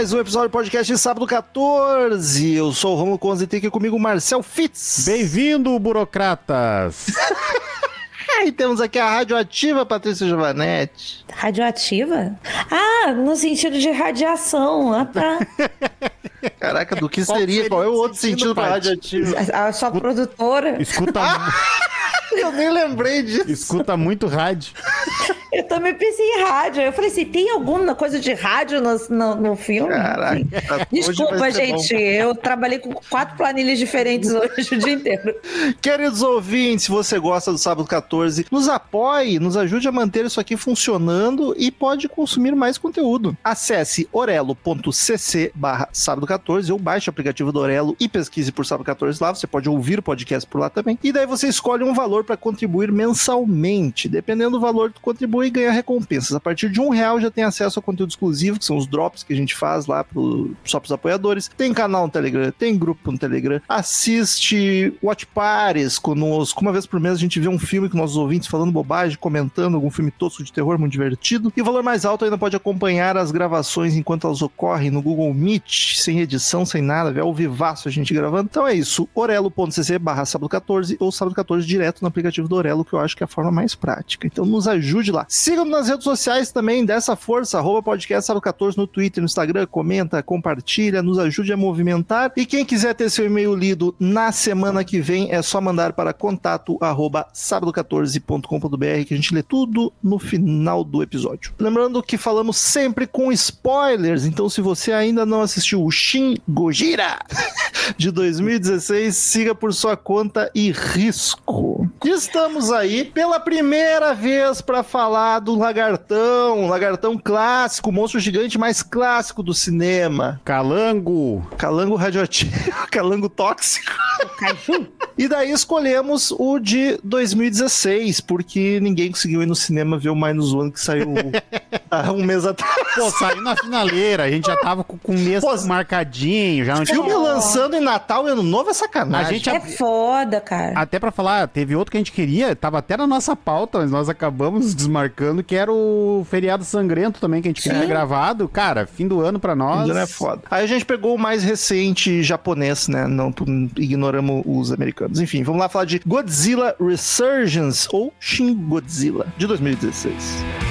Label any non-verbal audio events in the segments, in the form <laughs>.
Mais um episódio do podcast de sábado 14. Eu sou o Romulo Conze e tem aqui comigo o Marcel Fitz. Bem-vindo, burocratas! <laughs> E temos aqui a radioativa Patrícia Giovanetti. Radioativa? Ah, no sentido de radiação. Ah, tá. <laughs> Caraca, do que Qual seria? seria Qual é o outro sentido, Paty? radioativa? A, a sua produtora. Escuta, <laughs> Eu nem lembrei disso. escuta muito rádio. Também pensei em rádio. Eu falei assim: tem alguma coisa de rádio no, no, no filme? Caraca. Desculpa, gente. Eu trabalhei com quatro planilhas diferentes hoje o dia inteiro. Queridos ouvintes, se você gosta do Sábado 14, nos apoie, nos ajude a manter isso aqui funcionando e pode consumir mais conteúdo. Acesse orelo.cc barra sábado 14 ou baixe o aplicativo do Orelo e pesquise por sábado 14 lá. Você pode ouvir o podcast por lá também. E daí você escolhe um valor para contribuir mensalmente. Dependendo do valor, tu contribui e ganha recompensas. A partir de um real já tem acesso ao conteúdo exclusivo, que são os drops que a gente faz lá pro, só pros apoiadores. Tem canal no Telegram, tem grupo no Telegram. Assiste Watch Pares conosco. Uma vez por mês a gente vê um filme com nossos ouvintes falando bobagem, comentando algum filme tosco de terror muito divertido. E o valor mais alto ainda pode acompanhar as gravações enquanto elas ocorrem no Google Meet, sem edição, sem nada, vê ao vivaço a gente gravando. Então é isso, orelo.cc barra sábado 14 ou sábado 14 direto no aplicativo do Orelo, que eu acho que é a forma mais prática. Então nos ajude lá. Sigam-nos nas redes sociais também, dessa força, arroba podcast sábado 14 no Twitter, no Instagram, comenta, compartilha, nos ajude a movimentar. E quem quiser ter seu e-mail lido na semana que vem, é só mandar para contato arroba sábado14.com.br que a gente lê tudo no final do episódio. Lembrando que falamos sempre com spoilers, então se você ainda não assistiu o Shin Gojira <laughs> de 2016, siga por sua conta e risco. Estamos aí pela primeira vez para falar do Lagartão, Lagartão clássico, monstro gigante mais clássico do cinema. Calango! Calango radioativo, <laughs> calango tóxico. Caju? E daí escolhemos o de 2016, porque ninguém conseguiu ir no cinema ver o Minus One que saiu <laughs> há um mês atrás. Pô, saiu na finaleira, a gente já tava com, com o mês Pô, marcadinho, já não tinha... Filme lançando em Natal e Ano Novo é sacanagem. A gente É foda, cara. Até pra falar, teve outro que a gente queria, tava até na nossa pauta, mas nós acabamos <laughs> desmarcando, que era o feriado sangrento também, que a gente queria ter gravado. Cara, fim do ano pra nós. Não é foda. Aí a gente pegou o mais recente japonês, né? Não ignoramos os americanos. Enfim, vamos lá falar de Godzilla Resurgence ou Shin Godzilla de 2016.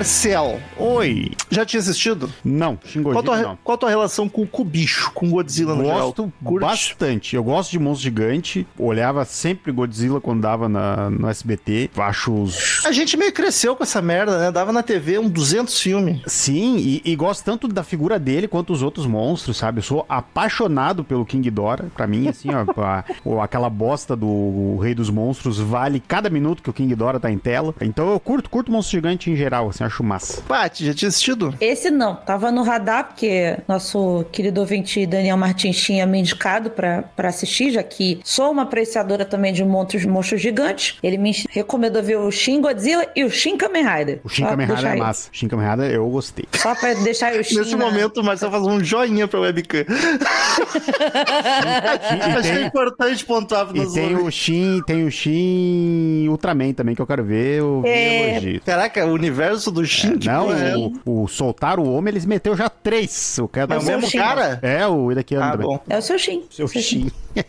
Marcel, Oi! já tinha assistido? Não, Qual a, Xingojira tua, não. qual a tua relação com, o bicho, com Godzilla no geral? Gosto bastante. Eu gosto de monstro gigante. Olhava sempre Godzilla quando dava na, no SBT. Acho os. A gente meio cresceu com essa merda, né? Dava na TV um 200 filmes. Sim, e, e gosto tanto da figura dele quanto os outros monstros, sabe? Eu sou apaixonado pelo King Ghidorah. Pra mim, assim, ó, <laughs> a- ó, aquela bosta do Rei dos Monstros vale cada minuto que o King Ghidorah tá em tela. Então eu curto, curto monstro gigante em geral, assim, acho massa. Paty, já tinha assistido? Esse não, tava no radar, porque nosso querido ouvinte Daniel Martins tinha me indicado pra, pra assistir, já que sou uma apreciadora também de monstros, monstros gigantes. Ele me recomendou ver o Shin Godzilla e o Shin Kamen Rider. O Shin Só Kamen pra Rider é aí- massa. Shin Kamen Rider eu gostei. Só pra deixar o <laughs> Shin Nesse na- momento, o Marcel faz um joinha pra webcam. Tem- importante pontuar para E os tem o Shin, tem o Shin Ultraman também, que eu quero ver o É. Caraca, o universo do do Shin. que Não, é? o, o soltar o homem, eles meteu já três. O cara É o Mas mesmo Shin. cara? É, o Iraquiano Ah, bom. É o seu Shin. Seu Shin. <laughs>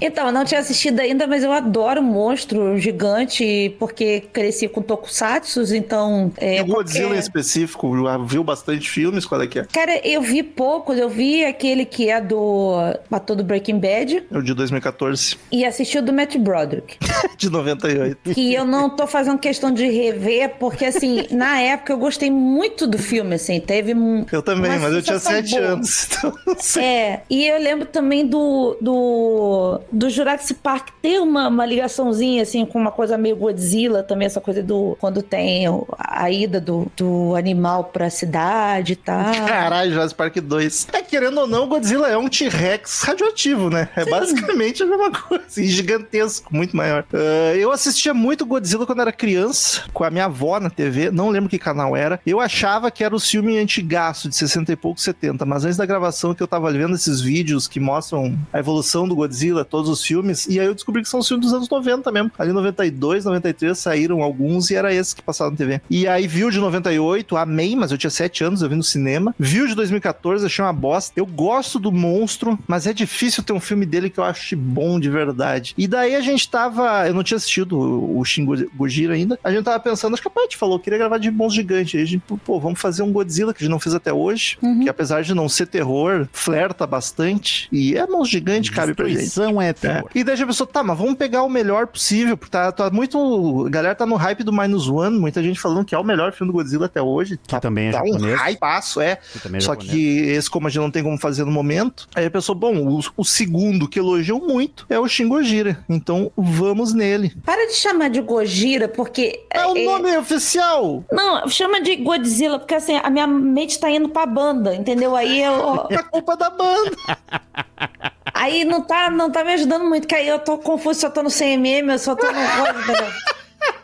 Então, eu não tinha assistido ainda, mas eu adoro monstro gigante, porque cresci com tokusatsu, então... É, E o Godzilla em específico, viu bastante filmes? Qual é que é? Cara, eu vi poucos, eu vi aquele que é do ator do Breaking Bad É o de 2014, e assisti o do Matt Broderick. <laughs> de 98. que eu não tô fazendo questão de rever, porque assim, na época eu gostei muito do filme, assim, teve um. Eu também, mas eu tinha 7 boa. anos. <laughs> Então, não sei. É, e eu lembro também do, do, do Jurassic Park ter uma, uma ligaçãozinha, assim, com uma coisa meio Godzilla também, essa coisa do. Quando tem a ida do, do animal pra cidade e tal. Caralho, Jurassic Park 2. É, querendo ou não, o Godzilla é um T-Rex radioativo, né? É basicamente a mesma coisa. E gigantesco, muito maior. Ah, eu assistia muito Godzilla quando era criança, com a minha avó na TV. Não lembro que canal era. Eu achava que era o filme antigaço, de 60 e pouco, 70. Mas antes da gravação que eu tava vendo esses vídeos que mostram a evolução do Godzilla, todos os filmes. E aí eu descobri que são os filmes dos anos 90 mesmo. Ali 92, 93 saíram alguns e era esse que passaram na TV. E aí viu de 98, amei, mas eu tinha 7 anos, eu vi no cinema. Viu de 2014, achei uma bosta. Eu gosto do monstro, mas é difícil ter um filme dele que eu ache bom de verdade. E daí a gente tava. Eu não tinha assistido o o Shin Go- Gojira ainda. A gente tava pensando, acho que a Paty falou, queria gravar de monstro gigante. Aí a gente, pô, vamos fazer um Godzilla que a gente não fez até hoje. Que apesar de não ser terror, flerta bastante. E é monstro gigante, cabe pra gente. Destruição é É. terror. E daí a pessoa, tá, mas vamos pegar o melhor possível, porque tá, tá muito. A galera tá no hype do Minus One, muita gente falando que é o melhor filme do Godzilla até hoje. tá, também é tá um japonês. hypeaço, é. Que também é Só japonês. que esse, como a gente não tem como fazer no momento, aí a pessoa, bom, o, o segundo que elogiou muito é o Shin Gojira. Então vamos nele. Para de chamar de Gojira, porque. É o nome oficial! Não, chama de Godzilla, porque assim, a minha mente tá indo pra banda, entendeu? Aí eu. <laughs> É culpa da banda. Aí não tá, não tá me ajudando muito, que aí eu tô confuso eu tô no CMM, eu só tô no?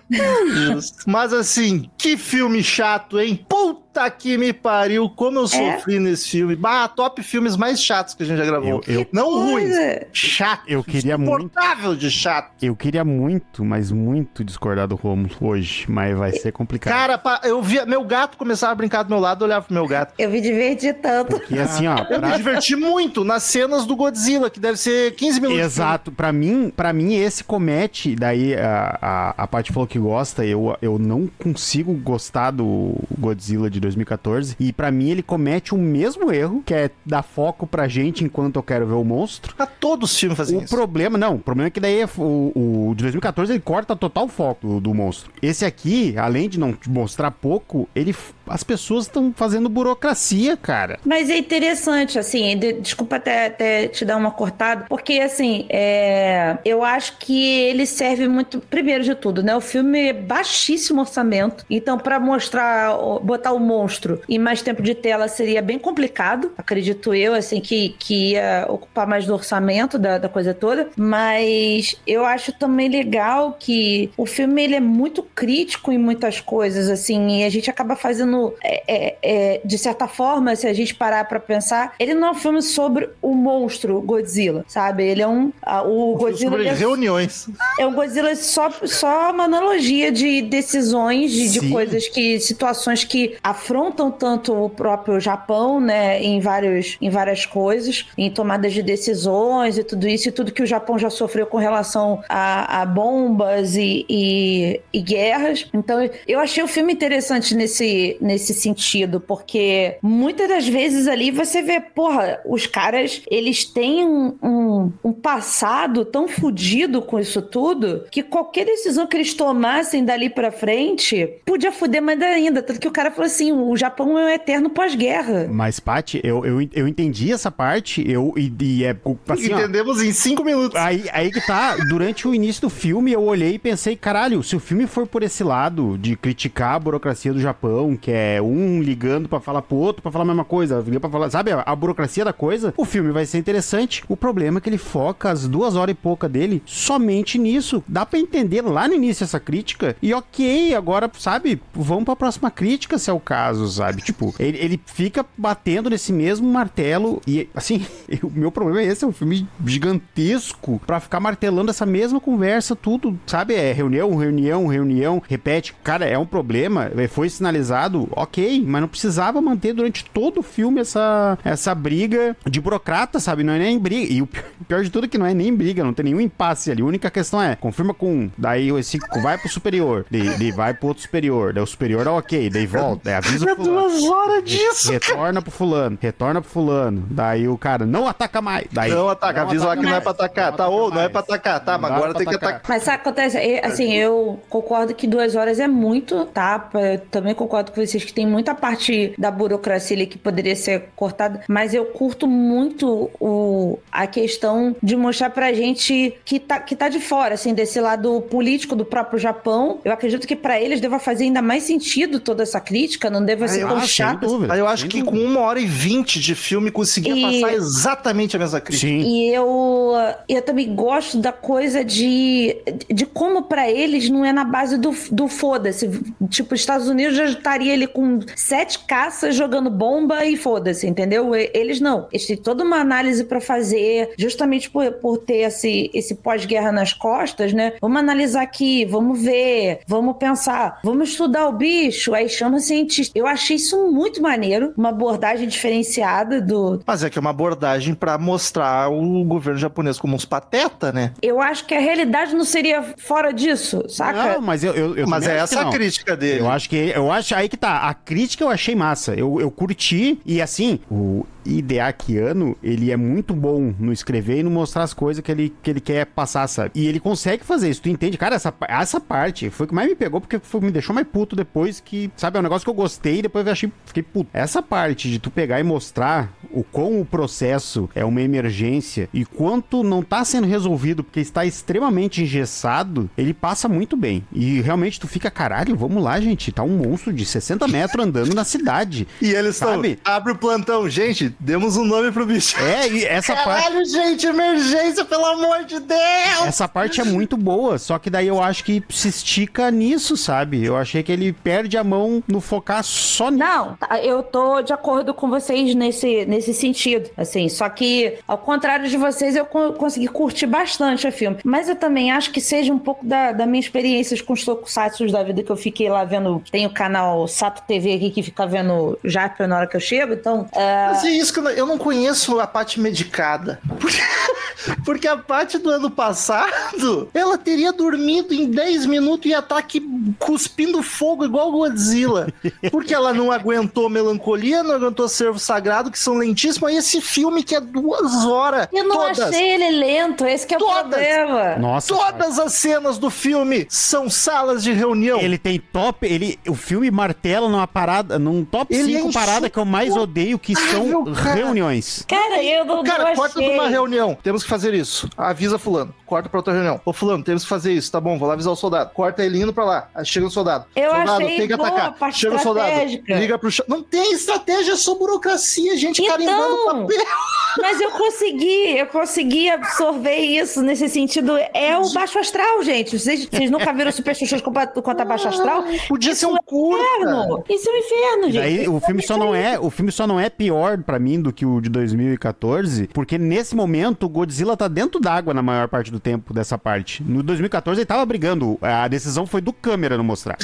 <laughs> Mas assim, que filme chato, hein? Puta que me pariu, como eu É? sofri nesse filme. Bah, top filmes mais chatos que a gente já gravou. Eu- eu- Não ruins, Coisa. chato. Eu queria muito- Insuportável de chato. Eu queria muito, mas muito discordar do Romulo hoje, mas vai ser complicado. Cara, eu via meu gato começava a brincar do meu lado, eu olhava pro meu gato. Eu me diverti tanto. Porque assim, ó, Eu me pra- diverti muito nas cenas do Godzilla, que deve ser 15 minutos. Exato, pra mim, para mim esse comete, daí a, a, a Paty falou que gosta, eu, eu não consigo gostar do Godzilla de 2014, e pra mim ele comete o mesmo erro, que é dar foco pra gente enquanto eu quero ver o monstro. A todos os filmes fazem O isso. problema, não, o problema é que daí é o, o de 2014 ele corta total foco do, do monstro. Esse aqui, além de não te mostrar pouco, ele as pessoas estão fazendo burocracia, cara. Mas é interessante, assim, de- desculpa até, até te dar uma cortada, porque, assim, é, eu acho que ele serve muito, primeiro de tudo, né? O filme é baixíssimo orçamento, então para mostrar, o- botar o monstro em mais tempo de tela seria bem complicado, acredito eu, assim, que, que ia ocupar mais do orçamento da, da coisa toda, mas eu acho também legal que o filme, ele é muito crítico em muitas coisas, assim, e a gente acaba fazendo, é, é, é, de certa forma, se a gente parar pra pensar, ele não é um filme sobre o monstro Godzilla, sabe? Ele é um. a- o Godzilla Sobre é, reuniões. é um Godzilla só, só uma analogia de decisões, de, de coisas que. situações que afrontam tanto o próprio Japão, né? Em, vários, em várias coisas, em tomadas de decisões e tudo isso, e tudo que o Japão já sofreu com relação a, a bombas e, e, e guerras. Então, eu achei o filme interessante nesse, nesse sentido, porque muitas das vezes ali você vê, porra, os caras, eles têm um, um, um passado tão fudido com isso tudo que qualquer decisão que eles tomassem dali pra frente podia fuder mais ainda. Tanto que o cara falou assim: o Japão é um eterno pós-guerra. Mas, Paty, eu, eu, eu entendi essa parte, eu, e, e é assim, ó, Entendemos em 5 minutos. Aí, aí que tá, durante o início do filme eu olhei e pensei, caralho, se o filme for por esse lado de criticar a burocracia do Japão, que é um ligando pra falar pro outro, pra falar a mesma coisa, pra falar, sabe, a, a burocracia da coisa, o filme vai ser interessante. O problema é que ele foca as duas horas e pouca dele somente nisso. Dá pra entender lá no início essa crítica e ok, agora, sabe, vamos pra próxima crítica se é o caso, sabe? tipo, <laughs> ele, ele fica batendo nesse mesmo martelo e, assim, <laughs> o meu problema é esse, é um filme gigantesco pra ficar martelando essa mesma conversa, tudo, sabe? É reunião, reunião, reunião, repete. Cara, é um problema, é, foi sinalizado, ok, mas não precisava manter durante todo o filme essa, essa briga de burocrata, sabe? Não é nem briga. E o pior de tudo é que não é nem briga, não tem nenhum impasse ali. A única questão é, confirma com um, daí esse vai pro superior, daí, daí vai pro outro superior, daí o superior é ok, daí volta, daí avisa É duas horas disso, retorna pro fulano, retorna pro fulano, daí o cara não ataca mais. Daí, Não ataca, avisa lá que não é pra atacar. Tá, ou não é pra atacar, tá, mas Não agora tem que atacar. Mas sabe o que acontece? É, assim, eu concordo que duas horas é muito, tá? Eu também concordo com vocês que tem muita parte da burocracia ali que poderia ser cortada, mas eu curto muito o, a questão de mostrar pra gente que tá, que tá de fora, assim, desse lado político do próprio Japão. Eu acredito que pra eles deva fazer ainda mais sentido toda essa crítica, não deva ser eu tão acho, chato. dúvida. Eu acho que dúvida. com uma hora e vinte de filme conseguia E- passar exatamente a mesma crítica. Sim. E eu, eu também gosto da coisa de, de como pra eles não é na base do, do foda-se. Tipo, os Estados Unidos já estaria ali com sete caças jogando bomba e foda-se, entendeu? Eles não. Eles têm toda uma análise pra fazer, justamente por, por ter esse, esse pós-guerra nas costas, né? Vamos analisar aqui, vamos ver, vamos pensar, vamos estudar o bicho, aí chama cientista. Eu achei isso muito maneiro, uma abordagem diferenciada do, Mas é que é uma abordagem pra mostrar o governo japonês como uns pateta, né? Eu acho que a realidade não seria fora disso, saca? Não, mas eu, eu, eu Mas é acho que essa a crítica dele. Eu acho que eu acho aí que tá. A crítica eu achei massa. Eu, eu curti e assim, o Hideakiano, ele é muito bom no escrever e no mostrar as coisas que ele, que ele quer passar, sabe? E ele consegue fazer isso, tu entende? Cara, essa, essa parte foi o que mais me pegou porque foi- me deixou mais puto depois que, sabe, é um negócio que eu gostei e depois eu achei, fiquei puto. Essa parte de tu pegar e mostrar o quão o processo é uma emergência e quanto não tá sendo resolvido porque está extremamente engessado, ele passa muito bem. E realmente tu fica, caralho, vamos lá, gente, tá um monstro de 60 metros andando na cidade. <laughs> E eles estão. Sabe? Abre o plantão. Gente, demos um nome pro bicho. É, e essa parte. Caralho, gente, emergência, pelo amor de Deus! Essa parte é muito boa, só que daí eu acho que se estica nisso, sabe? Eu achei que ele perde a mão no focar só nisso. Não, tá, eu tô de acordo com vocês nesse, nesse sentido, assim, só que ao contrário de vocês, eu co- consegui curtir bastante o filme, mas eu também acho que seja um pouco da, da minha experiência com os tokusatsu da vida que eu fiquei lá vendo, tem o canal Sato TV aqui que fica vendo Japa na hora que eu chego, então, Mas é isso que eu não, eu não conheço a parte medicada. Porque, <laughs> porque a parte do ano passado, ela teria dormido em 10 minutos e ia estar aqui cuspindo fogo igual Godzilla. Porque ela não aguentou melancolia, não aguentou servo sagrado, que são lentíssimos. E esse filme que é duas horas. eu não todas, achei ele lento, esse que é o Todas. problema. Nossa. cara. Todas as cenas do filme são salas de reunião. Ele tem top, ele, o filme martela numa parada, num top Ele 5 é parada que eu mais odeio, que são cara. Reuniões. Cara, eu não, Cara, não corta achei. de uma reunião. Temos que fazer isso. Avisa fulano. Corta pra outra reunião. Ô, fulano, temos que fazer isso. Tá bom, vou lá avisar o soldado. Corta ele indo pra lá. Aí chega o soldado. Eu soldado, achei tem que boa a atacar. parte Chega o soldado. Liga pro... Não tem estratégia, é só burocracia. Gente Então, carimbando papel. <laughs> Mas eu consegui, eu consegui absorver isso nesse sentido. É o baixo astral, gente. Vocês, vocês nunca viram Super Xuxas contra baixo astral? Podia ser um Isso é curta. inferno. Isso é um inferno, gente. Daí o filme só não é, o filme só não é pior pra mim do que o de 2014, porque nesse momento o Godzilla tá dentro d'água na maior parte do tempo dessa parte. No 2014 ele tava brigando, a decisão foi do câmera não mostrar.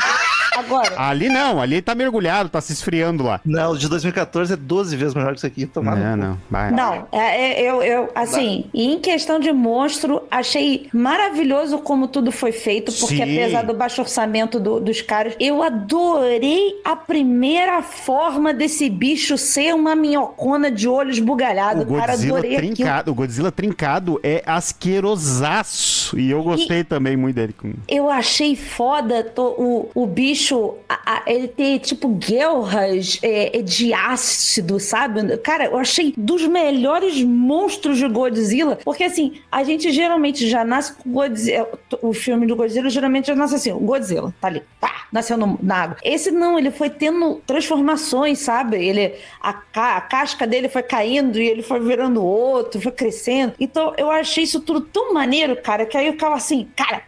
Agora, Ali não, ali ele tá mergulhado, tá se esfriando lá. Não, o de 2014 é 12 vezes melhor que isso aqui. Tomar no Não, cu. não, vai. não, é, é, eu, eu, assim, em questão de monstro, achei maravilhoso como tudo foi feito, porque Sim. apesar do baixo orçamento do- dos caras, eu adorei a primeira forma desse bicho ser uma minhocona de olhos bugalhados. O Cara, Godzilla aquilo. trincado, o Godzilla trincado é asquerosaço. E eu gostei também muito dele. com- Eu achei foda to- o, o bicho, a- a- ele ter tipo guelras é, é, de ácido, sabe? Cara, eu achei dos melhores monstros de Godzilla, porque assim, a gente geralmente já nasce com Godzilla, o filme do Godzilla geralmente já nasce assim, o Godzilla tá ali, pá, nasceu no- na água. Esse não, ele foi tendo transformações, sabe? Ele, a, a casca dele foi caindo e ele foi virando outro, foi crescendo. Então eu achei isso tudo tão maneiro, cara, que aí eu ficava assim, cara,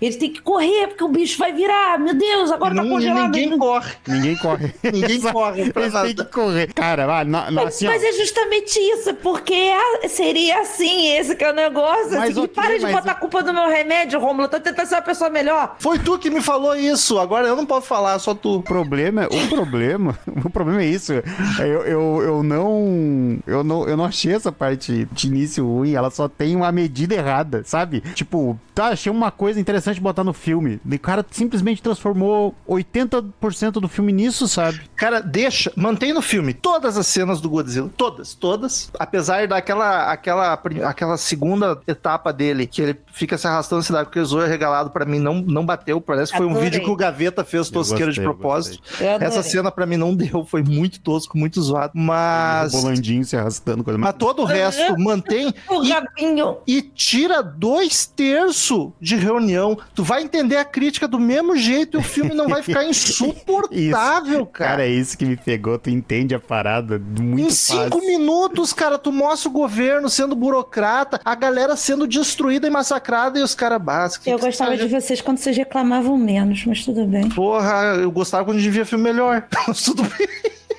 Eles têm que correr, porque o bicho vai virar. Meu Deus, agora tá Não- congelado. ninguém corre. Ninguém corre. <laughs> Ninguém corre Eles têm nada. que correr. Cara, vai, na, na, Mas, assim, mas é justamente isso, porque é- seria assim, esse que é o negócio. Mas Assim, ok, para de mas botar eu- a culpa no meu remédio, Romulo. Tô tentando ser uma pessoa melhor. Foi tu que me falou isso. Agora eu não posso falar, só tu. O problema, o problema, <laughs> o problema é isso. Eu, eu, eu não, eu não, eu não achei essa parte de início ruim. Ela só tem uma medida errada, sabe? Tipo, tá, achei uma coisa interessante botar no filme. O cara simplesmente transformou 80% do filme nisso, sabe? Cara, deixa, mantém no filme todas as cenas do Godzilla, todas, todas. Apesar daquela aquela, aquela segunda etapa dele, que ele fica se arrastando na cidade porque o zoio é regalado, pra mim não, não bateu. Parece que foi um Adorei. vídeo que o Gaveta fez tosqueira de gostei, propósito. Essa cena pra mim não deu, foi muito tosco, muito zoado. Mas. O Bolandinho se arrastando. Coisa Mas todo o resto mantém <laughs> O e, rabinho. e tira dois terços de reunião. Tu vai entender a crítica do mesmo jeito e o filme não vai ficar <laughs> insuportável, cara. Cara, é isso que me pegou. Tu entende a parada muito Em cinco fácil. minutos, cara, tu mostra o governo sendo burocrata, a galera sendo destruída e massacrada e os caras básicos. Eu gostava de vocês quando vocês reclamavam menos, mas tudo bem. Porra, eu gostava quando a gente via filme melhor. <laughs> Tudo bem.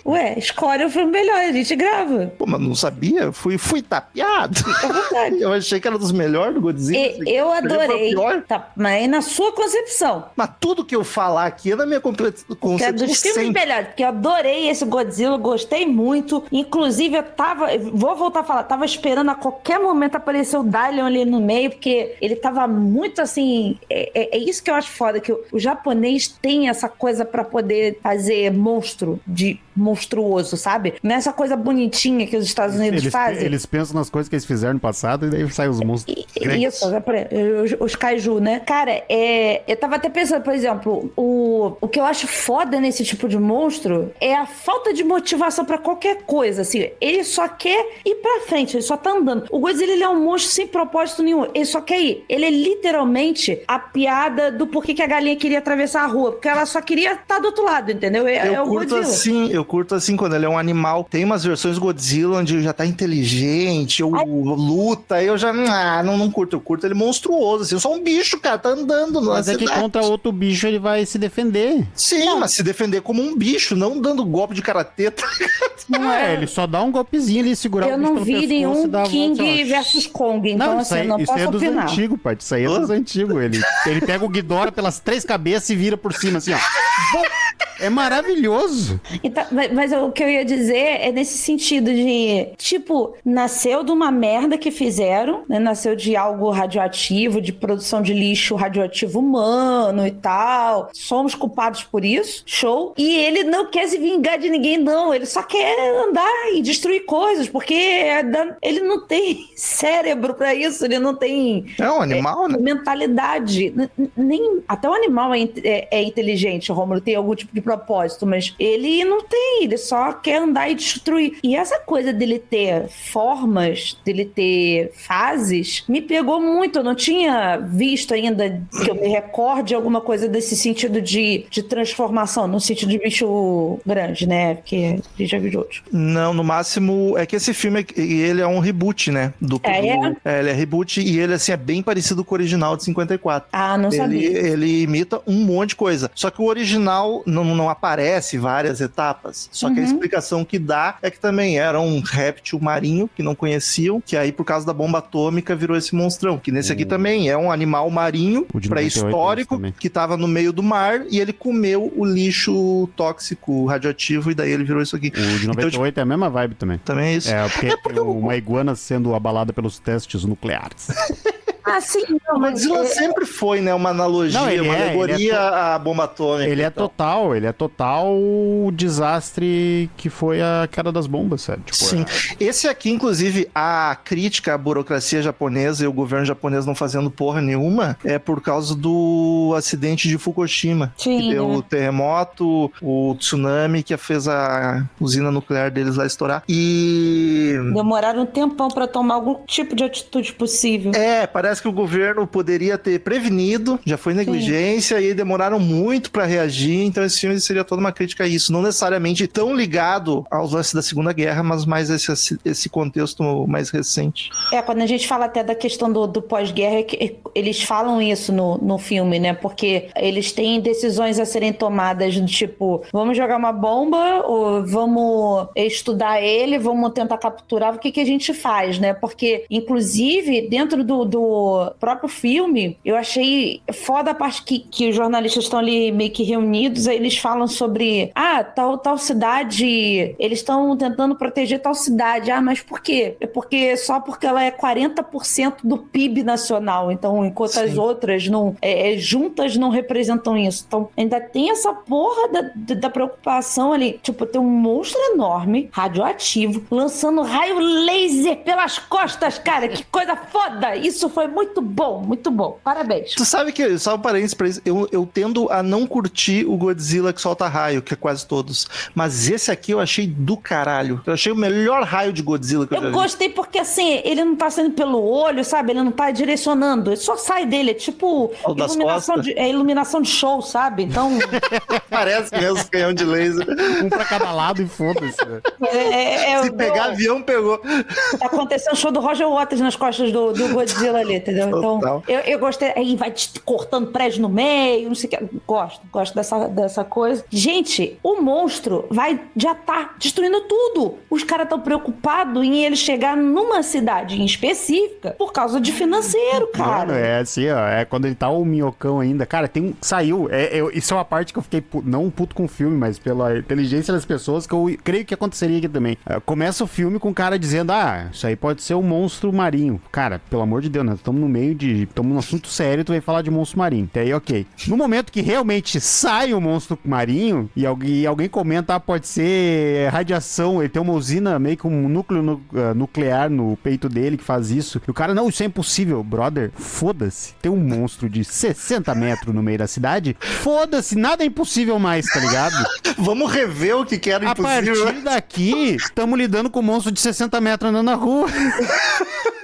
Ué, escolhe o filme melhor, a gente grava. Pô, mas não sabia, fui, fui tapeado. É. <laughs> Eu achei que era dos melhores do Godzilla. E- eu adorei. Tá, mas na sua concepção. Mas tudo que eu falar aqui é na minha comple- Que é concepção dos filmes sempre. melhores, porque eu adorei esse Godzilla, gostei muito. Inclusive, eu tava. Vou voltar a falar, tava esperando a qualquer momento aparecer o Dalion ali no meio, porque ele tava muito assim. É, é- é isso que eu acho foda, que o, o japonês tem essa coisa pra poder fazer monstro de monstruoso, sabe? Nessa coisa bonitinha que os Estados Unidos Eles, fazem. eles pensam nas coisas que eles fizeram no passado e daí saem os monstros. E- grandes. Isso, é pra- os, os kaiju, né? Cara, é, eu tava até pensando, por exemplo, o, o que eu acho foda nesse tipo de monstro é a falta de motivação pra qualquer coisa, assim. Ele só quer ir pra frente, ele só tá andando. O Godzilla, ele é um monstro sem propósito nenhum, ele só quer ir. Ele é literalmente a piada do porquê que a galinha queria atravessar a rua, porque ela só queria estar do outro lado, entendeu? É, Eu é o curto Godzilla. assim, eu curto assim quando ele é um animal. Tem umas versões Godzilla onde já tá inteligente, ou luta, eu já ah, não, não curto, eu curto ele monstruoso, assim, eu sou um bicho, cara, tá andando na Mas é que cidade. contra outro bicho ele vai se defender. Sim, mas se defender como um bicho, não dando golpe de karatê. tá? <laughs> Não é, ele só dá um golpezinho ali, segurar Eu o bicho não pelo vi e nenhum King versus Kong, então Não, assim, isso aí, eu não isso posso é dos opinar. antigos, parte. Isso aí é dos antigos. Ele, ele pega o Ghidorah pelas três cabeças e vira por cima, assim, ó. <laughs> É maravilhoso. Então, mas, mas o que eu ia dizer é nesse sentido de, tipo, nasceu de uma merda que fizeram, né? Nasceu de algo radioativo, de produção de lixo radioativo humano e tal. Somos culpados por isso, show. E ele não quer se vingar de ninguém, não. Ele só quer andar e destruir coisas, porque é ele não tem <laughs> cérebro pra isso, ele não tem É um animal, né? mentalidade. Nem, até o animal é, é- é inteligente, Romulo tem algum tipo de propósito, mas ele não tem, ele só quer andar e destruir. E essa coisa dele ter formas, dele ter fases, me pegou muito. Eu não tinha visto ainda que eu me recorde alguma coisa desse sentido de, de transformação, no sentido de bicho grande, né? Porque a gente já viu de outros. Não, no máximo é que esse filme é- ele é um reboot, né? Do, É, do- é, ele é reboot e ele assim é bem parecido com o original de 54. Ah, não Ele, sabia. ele imita um monte de coisa. Só que o original não, não aparece várias etapas. Só que a Uhum. explicação que dá é que também era um réptil marinho que não conheciam, que aí, por causa da bomba atômica, virou esse monstrão. Que nesse aqui também é um animal marinho O de 98 pré-histórico que tava no meio do mar e ele comeu o lixo tóxico radioativo e daí ele virou isso aqui. O de 98 é a mesma vibe também. Também é isso. É, porque, <laughs> É porque o- uma iguana sendo abalada pelos testes nucleares. <laughs> Ah, sim, não, O mas Godzilla é- sempre foi, né, uma analogia, Não, uma é, ele alegoria é à bomba atômica. Ele é total, ele é total o desastre que foi a queda das bombas, sério. Tipo, Sim. Esse aqui, inclusive, a crítica à burocracia japonesa e o governo japonês não fazendo porra nenhuma é por causa do acidente de Fukushima. Sim, que deu né? o terremoto, o tsunami que fez a usina nuclear deles lá estourar. E. Demoraram um tempão pra tomar algum tipo de atitude possível. É, parece parece que o governo poderia ter prevenido, já foi negligência e demoraram muito pra reagir. Então esse filme seria toda uma crítica a isso, não necessariamente tão ligado aos lances da Segunda Guerra, mas mais esse, esse contexto mais recente. É, quando a gente fala até da questão do, do pós-guerra, é que eles falam isso no, no filme, né? Porque eles têm decisões a serem tomadas do tipo, vamos jogar uma bomba ou vamos estudar ele, vamos tentar capturar, o que, que a gente faz, né? Porque, inclusive, dentro do, do próprio filme, eu achei foda a parte que, que os jornalistas estão ali meio que reunidos, aí eles falam sobre, ah, tal, tal cidade, eles estão tentando proteger tal cidade. Ah, mas por quê? É porque só porque ela é 40% do PIB nacional, então, enquanto Sim. as outras não, é, é, juntas não representam isso. Então, ainda tem essa porra da, da preocupação ali. Tipo, tem um monstro enorme, radioativo, lançando raio laser pelas costas, cara. Que coisa foda! Isso foi muito bom, muito bom. Parabéns. Tu sabe que, só um parênteses pra isso, eu, eu tendo a não curtir o Godzilla que solta raio, que é quase todos. Mas esse aqui eu achei do caralho. Eu achei o melhor raio de Godzilla que eu, eu já vi. Eu gostei porque, assim, ele não tá saindo pelo olho, sabe? Ele não tá direcionando. Ele só sai dele. É tipo iluminação de, é iluminação de show, sabe? Então. <laughs> Parece mesmo canhão de laser. Um pra cada lado e foda-se. É, é, é, Se pegar avião, pegou. Tá acontecendo o show do Roger Waters nas costas do, do Godzilla ali, entendeu? Então, eu, eu gostei. Aí vai cortando prédio no meio, não sei o que. Gosto, gosto dessa, dessa coisa. Gente, o monstro vai já tá destruindo tudo. Os caras estão preocupados em ele chegar numa cidade em específica por causa de financeiro, cara. Mano, é assim, ó. É quando ele tá o minhocão ainda. Cara, tem um. Saiu. É, é, isso é uma parte que eu fiquei não puto com o filme, mas pela inteligência das pessoas que eu creio que aconteceria aqui também. É, começa o filme com o cara dizendo: Ah, isso aí pode ser um monstro marinho. Cara, pelo amor de Deus, nós estamos no meio de. Estamos num assunto sério, tu vai falar de monstro marinho. Até aí, ok. No momento que realmente sai o monstro marinho e alguém, e alguém comenta, ah, pode ser radiação, ele tem uma usina meio que um núcleo nu, uh, nuclear no peito dele que faz isso. E o cara, não, isso é impossível, brother. Foda-se. Tem um monstro de 60 metros no meio da cidade. Foda-se, nada é impossível mais, tá ligado? <laughs> Vamos rever o que, que era impossível. A partir daqui, estamos lidando com um monstro de 60 metros andando na rua. <laughs>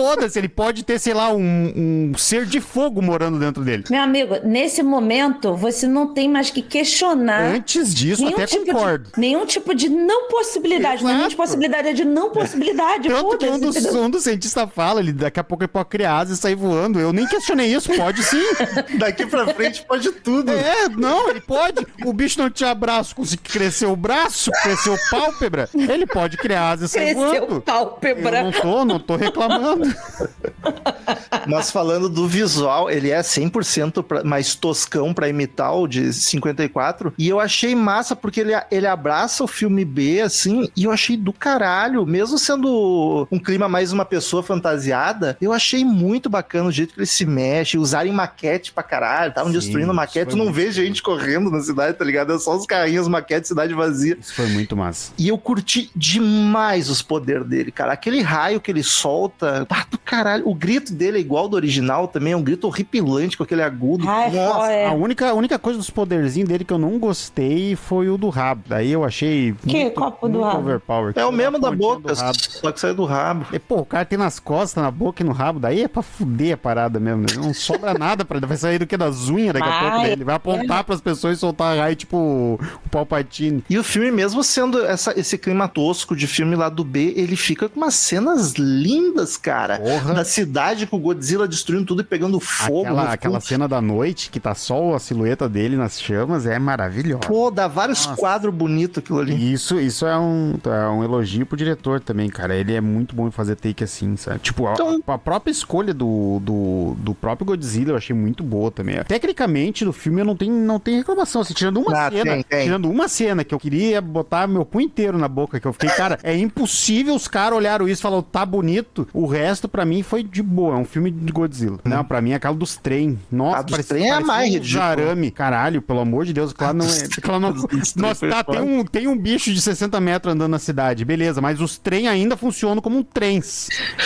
foda-se, ele pode ter, sei lá, um, um, ser de fogo morando dentro dele. Meu amigo, nesse momento, você não tem mais que questionar. Antes disso, até tipo concordo. De, nenhum tipo de não possibilidade. Exato. Não é de possibilidade, é de não possibilidade. Tanto que um dos, um dos cientistas fala, ele daqui a pouco ele pode criar asas e sair voando. Eu nem questionei isso, pode sim. <laughs> Daqui pra frente pode tudo. É, não, ele pode. O bicho não tinha braço, conseguiu crescer o braço, cresceu pálpebra. Ele pode criar asas e sair voando. Cresceu pálpebra. Eu não tô, não tô reclamando. <laughs> Mas falando do visual, ele é 100% pra, mais toscão para imitar o de 54. E eu achei massa porque ele, ele abraça o filme B, assim, e eu achei do caralho. Mesmo sendo um clima mais uma pessoa fantasiada, eu achei muito bacana o jeito que ele se mexe, usarem maquete pra caralho, estavam destruindo maquete. Tu não vê gente correndo na cidade, tá ligado? É só os carrinhos, maquete, cidade vazia. Isso foi muito massa. E eu curti demais os poderes dele, cara. Aquele raio que ele solta, ah, do caralho. O grito dele é igual do original também, é um grito horripilante com aquele agudo. Ai, Nossa. É. A, única, a única coisa dos poderzinhos dele que eu não gostei foi o do rabo. Daí eu achei. Que muito, copo do rabo? Overpower. É o mesmo da boca, só que sai do rabo. E, pô, o cara tem nas costas, na boca e no rabo. Daí é pra fuder a parada mesmo. Né? Não sobra nada pra ele. Vai sair do que das unhas daqui a pouco dele. Vai apontar é. pras pessoas e soltar raio, tipo o Palpatine. E o filme, mesmo sendo essa, esse clima tosco de filme lá do B, ele fica com umas cenas lindas, cara. Porra. Da cidade com o Godzilla destruindo tudo e pegando fogo. Aquela, aquela cena da noite que tá só a silhueta dele nas chamas é maravilhosa. Pô, dá vários Nossa. quadros bonitos aquilo ali. Isso, isso é um, é um elogio pro diretor também, cara. Ele é muito bom em fazer take assim, sabe? Tipo, então... a, a, própria escolha do, do, do próprio Godzilla eu achei muito boa também. Tecnicamente, do filme eu não tenho, não tenho reclamação. Assim, tirando uma ah, cena, tem, tem. tirando uma cena que eu queria botar meu punho inteiro na boca, que eu fiquei, cara, é impossível os caras olharam isso e falaram, tá bonito. O resto, para mim, foi de boa. É um filme de Godzilla. Hum. Não, pra mim é aquela dos trem. Nossa, a dos trem é a mais ridículo. arame. Caralho, pelo amor de Deus, claro, não é. <laughs> Claro, não... Nossa, tá, tem um, tem um bicho de 60 metros andando na cidade, beleza, mas os trem ainda funcionam como um trem.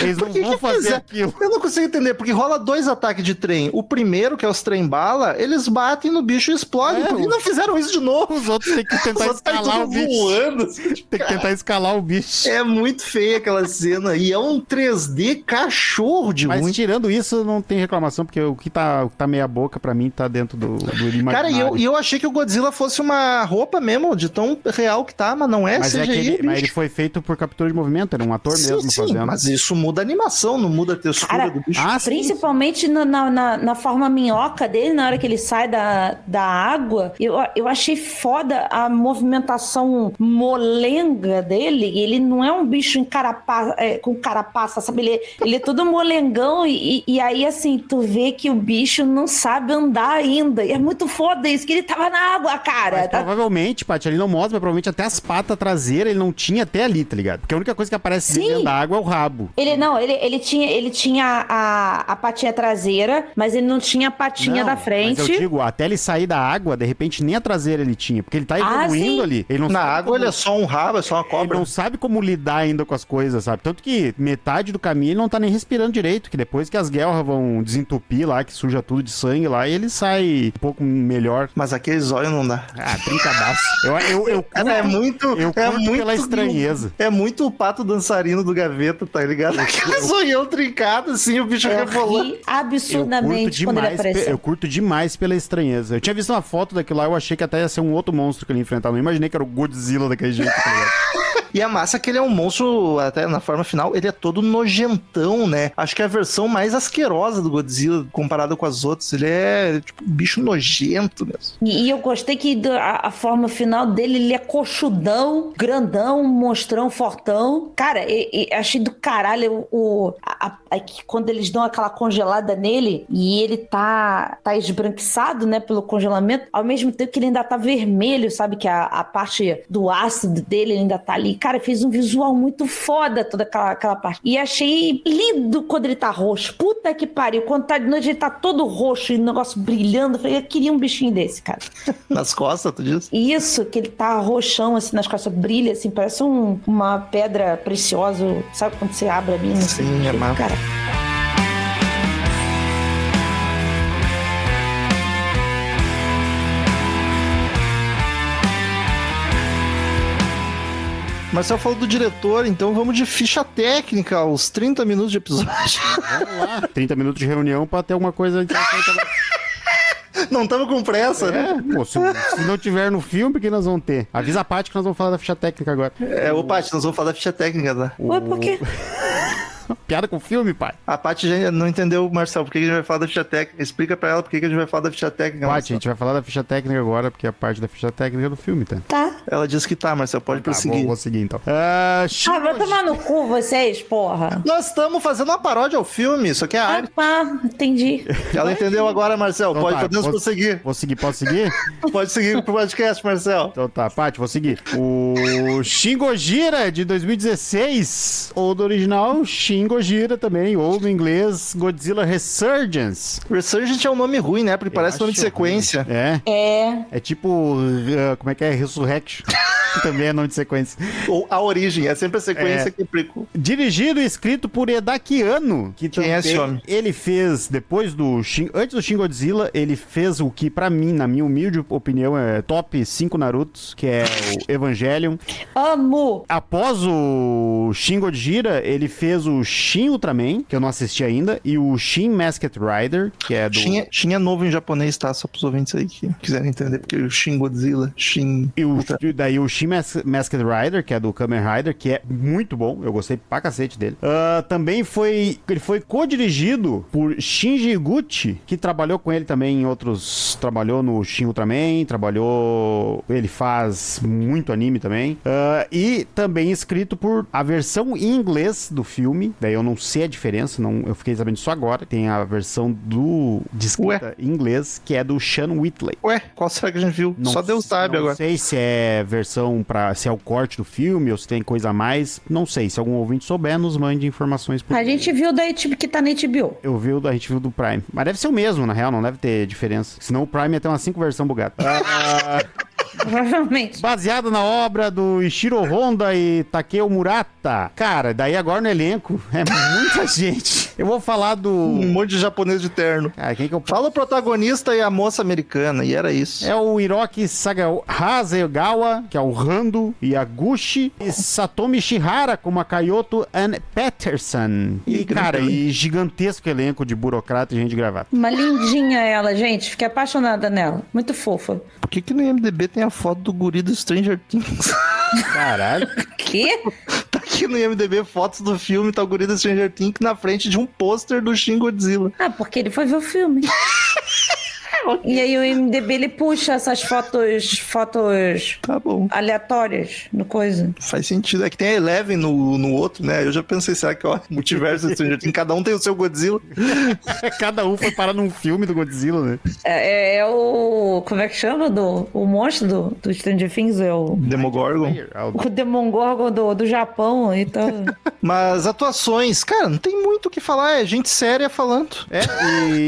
Eles não vão fazer aquilo. Eu não consigo entender, porque rola dois ataques de trem. O primeiro, que é os trem bala, eles batem no bicho e explodem. É, e não fizeram isso de novo. Os outros têm que <laughs> tentar escalar o bicho. Voando, assim, tem que tentar escalar o bicho. É muito feia aquela cena. E é um 3D cachorro de Mas ruim. tirando isso, não tem reclamação, porque o que tá, o que tá meia boca, pra mim, tá dentro do, do imaginário. Cara, e eu, e eu achei que o Godzilla fosse uma roupa mesmo, de tão real que tá, mas não é Mas, CGI. é que ele, mas ele foi feito por captura de movimento, era um ator Sim, mesmo sim, fazendo. mas isso muda a animação, não muda a textura Cara, do bicho. Ah. Principalmente na, na, na- na forma minhoca dele, na hora que ele sai da, da água, eu, eu achei foda a movimentação molenga dele. Ele não é um bicho encarapa, é, com carapaça, sabe? Ele, ele é todo molengão e, e aí, assim, tu vê que o bicho não sabe andar ainda. E é muito foda isso, que ele tava na água, cara. Mas Tá- provavelmente, Paty, ele não mostra, mas provavelmente até as patas traseiras ele não tinha até ali, tá ligado? Porque a única coisa que aparece Sim. dentro da água é o rabo. Ele não, ele, ele tinha, ele tinha a, a patinha traseira, mas ele não tinha a patinha Não, da frente. Mas eu digo, até ele sair da água, de repente nem a traseira ele tinha, porque ele tá Ah, evoluindo sim. ali. Ele não Na sabe água como- ele é só um rabo, é só uma Ele cobra. não sabe como lidar ainda com as coisas, sabe? Tanto que metade do caminho ele não tá nem respirando direito, que depois que as guerras vão desentupir lá, que suja tudo de sangue lá, ele sai um pouco melhor. Mas aquele zóio não dá. Ah, brincadaço. Eu, eu, eu <laughs> Cara, é muito. eu é curto muito pela estranheza. É muito o pato dançarino do gaveta, tá ligado? <laughs> Aquele zoião trincado, assim, o bicho Eu rebolando. ri Eu curto absurdamente quando ele demais, eu curto demais pela estranheza. Eu tinha visto uma foto daquilo lá, eu achei que até ia ser um outro monstro que ele ia enfrentar. Não imaginei que era o Godzilla daquele jeito, tá ligado? <laughs> E a massa é que ele é um monstro, até na forma final, ele é todo nojentão, né? Acho que é a versão mais asquerosa do Godzilla comparado com as outras. Ele é, tipo, um bicho nojento mesmo. E, e eu gostei que a, a forma final dele, ele é coxudão, grandão, monstrão, fortão. Cara, e- e achei do caralho o, a- a- quando eles dão aquela congelada nele e ele tá, tá esbranquiçado, né, pelo congelamento, ao mesmo tempo que ele ainda tá vermelho, sabe? Que a, a parte do ácido dele ainda tá ali. Cara, fez um visual muito foda toda aquela, aquela parte. E achei lindo quando ele tá roxo. Puta que pariu. Quando tá de noite, ele tá todo roxo e o negócio brilhando. Eu falei, eu queria um bichinho desse, cara. <laughs> Nas costas, tu diz? Isso, que ele tá roxão, assim, nas costas, brilha, assim, parece um- uma pedra preciosa. Sabe quando você abre a mina? assim? Sim, é massa. Cara, Marcel falou do diretor, então vamos de ficha técnica, os 30 minutos de episódio. Vamos lá. 30 minutos de reunião pra ter alguma coisa interessante agora. Não estamos com pressa, né? É, pô, se, se não tiver no filme, que nós vamos ter? Avisa a Paty que nós vamos falar da ficha técnica agora. É, ô Paty, nós vamos falar da ficha técnica, tá? ué, por quê? Piada com filme, pai. A Paty já não entendeu, Marcel, por que a gente vai falar da ficha técnica. Explica pra ela por que a gente vai falar da ficha técnica. Paty, a gente vai falar da ficha técnica agora, porque é parte da ficha técnica do filme, tá? Tá. Ela disse que tá, Marcel, pode Tá, prosseguir. vou, vou seguir então. Ah, Ah, Shin- vai tomar no cu vocês, porra. Nós estamos fazendo uma paródia ao filme, isso aqui é Ah, arte. pá, entendi. Ela entendeu agora, Marcel. Então Pode, tá, podemos posso- prosseguir. Vou seguir, posso seguir? <laughs> Pode seguir pro podcast, Marcel. Então tá, Paty, vou seguir. O Shin Gojira, de 2016. Ou do original, Shin Gojira também. Ou no inglês, Godzilla Resurgence. Resurgent é um nome ruim, né? Porque parece Eu nome de sequência. ruim. É. É. É tipo. uh, como é que é? Resurrection. que <laughs> também é nome de sequência. Ou a origem, é sempre a sequência É. que preco. Dirigido e escrito por Edaki Anno, que Quem é esse também- homem? Ele fez, depois do antes do Shin Godzilla, ele fez o que, pra mim, na minha humilde opinião, é top 5 Narutos, que é o <laughs> Evangelion. Amo. Após o Shin Godzilla, ele fez o Shin Ultraman, que eu não assisti ainda, e o Shin Masked Rider, que é do... Shin é, Shin é novo em japonês, tá? Só pros ouvintes aí que quiserem entender, porque o Shin Godzilla, Shin. E o, daí o Shin Mas- Masked Rider, que é do Kamen Rider, que é muito bom. Eu gostei pra cacete dele. Ah, também foi. Ele foi co-dirigido por Shinji Iguchi, que trabalhou com ele também em outros. Trabalhou no Shin Ultraman, trabalhou. Ele faz muito anime também. Ah, e também escrito por a versão em inglês do filme. Daí eu não sei a diferença, não, eu fiquei sabendo disso agora. Tem a versão do. de escrita em inglês, que é do Sean Whitley. Ué, qual será que a gente viu? Não Só Deus sabe não agora. sei se é versão para se é o corte do filme ou se tem coisa a mais. Não sei. Se algum ouvinte souber, nos mande informações. Por... A gente viu daí tipo que tá na HBO. Eu vi da a gente viu do Prime. Mas deve ser o mesmo, na real, não deve ter diferença. Senão o Prime ia ter umas 5 versões bugadas. Ah, Provavelmente. Baseado na obra do Ishiro Honda e Takeo Murata. Cara, daí agora no elenco é muita <laughs> gente. Eu vou falar do. Um monte de japonês de terno. Cara, quem que eu Fala o protagonista e a moça americana, e era isso. É o Hiroki Saga Hasegawa, que é o Rando, Yaguchi, e Satomi Shihara como a Kayoto Ann Patterson. E, cara, e gigantesco elenco de burocrata e gente gravata. Uma lindinha ela, gente. Fiquei apaixonada nela. Muito fofa. Por que, que no IMDB tem a foto do guri do Stranger Things? Caralho. <laughs> Que? tá aqui no IMDB fotos do filme, tá o guri do Stranger Things na frente de um pôster do Shin Godzilla. Ah, porque ele foi ver o filme. <laughs> E aí o MDB ele puxa essas fotos, fotos Tá bom. aleatórias no coisa. Faz sentido. É que tem a Eleven no, no outro, né? Eu já pensei, será que, ó, <laughs> multiverso do Stranger Things, cada um tem o seu Godzilla. <laughs> Cada um foi parar num filme do Godzilla, né? É, é- é o. Como é que chama? Do, o monstro do, do Stranger Things? É o. Demogorgon. O Demogorgon do, do Japão e tal. <laughs> Mas atuações, cara, não tem muito o que falar, é gente séria falando. É,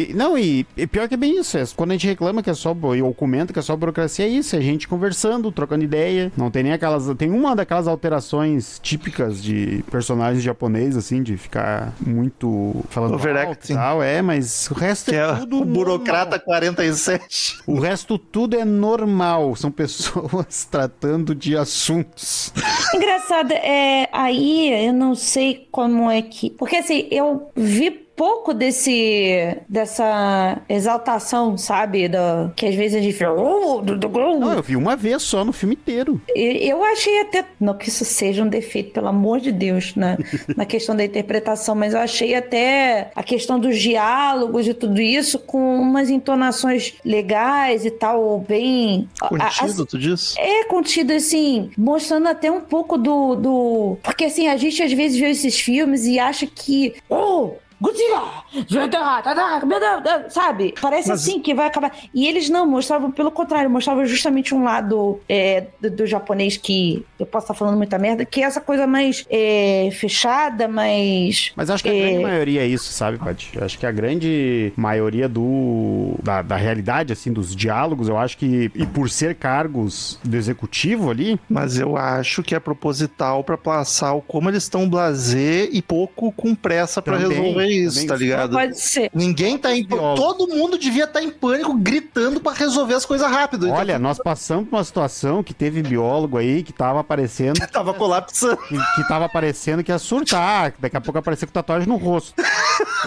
e. Não, e, e pior que é bem isso. É, quando a gente reclama que é só. Ou comenta que é só burocracia, é isso. É gente conversando, trocando ideia. Não tem nem aquelas. Tem uma daquelas alterações típicas de personagens japoneses, assim, de ficar muito. falando Overacting. alto e tal. É, mas o resto Que é, é tudo. o burocrata normal. 47. O resto tudo é normal. São pessoas <laughs> tratando de assuntos. Engraçado, é, aí eu não sei como é que. Porque assim, eu vi pouco desse dessa exaltação, sabe? Da, que às vezes a gente fica. "Oh, do- do- do-" Não, eu vi uma vez só no filme inteiro. E- Eu achei até. Não que isso seja um defeito, pelo amor de Deus, né? <laughs> na questão da interpretação, mas eu achei até a questão dos diálogos e tudo isso com umas entonações legais e tal, bem. a- a- Contido, tu diz? é contido assim, mostrando até um pouco do, do. Porque assim, a gente às vezes vê esses filmes e acha que. Oh! Godzilla! meu Deus, Sabe? Parece Mas- assim que vai acabar. E eles não mostravam, pelo contrário, mostravam justamente um lado é, do, do japonês que eu posso estar falando muita merda, que é essa coisa mais é, fechada, mais. Mas acho que a É. grande maioria é isso, sabe, Paty? Acho que a grande maioria do da, da realidade, assim, dos diálogos, eu acho que, e por ser cargos do executivo ali, Mas eu acho que é proposital pra passar o como eles estão blazer e pouco com pressa pra Também, resolver isso, tá ligado? Pode ser. Ninguém tá em. Todo mundo devia estar em pânico, gritando pra resolver as coisas rápido. Então, olha, nós passamos por uma situação que teve biólogo aí que tava aparecendo, <laughs> tava colapsando. que, que tava aparecendo que ia surtar, que daqui a pouco aparecer com tatuagem no rosto.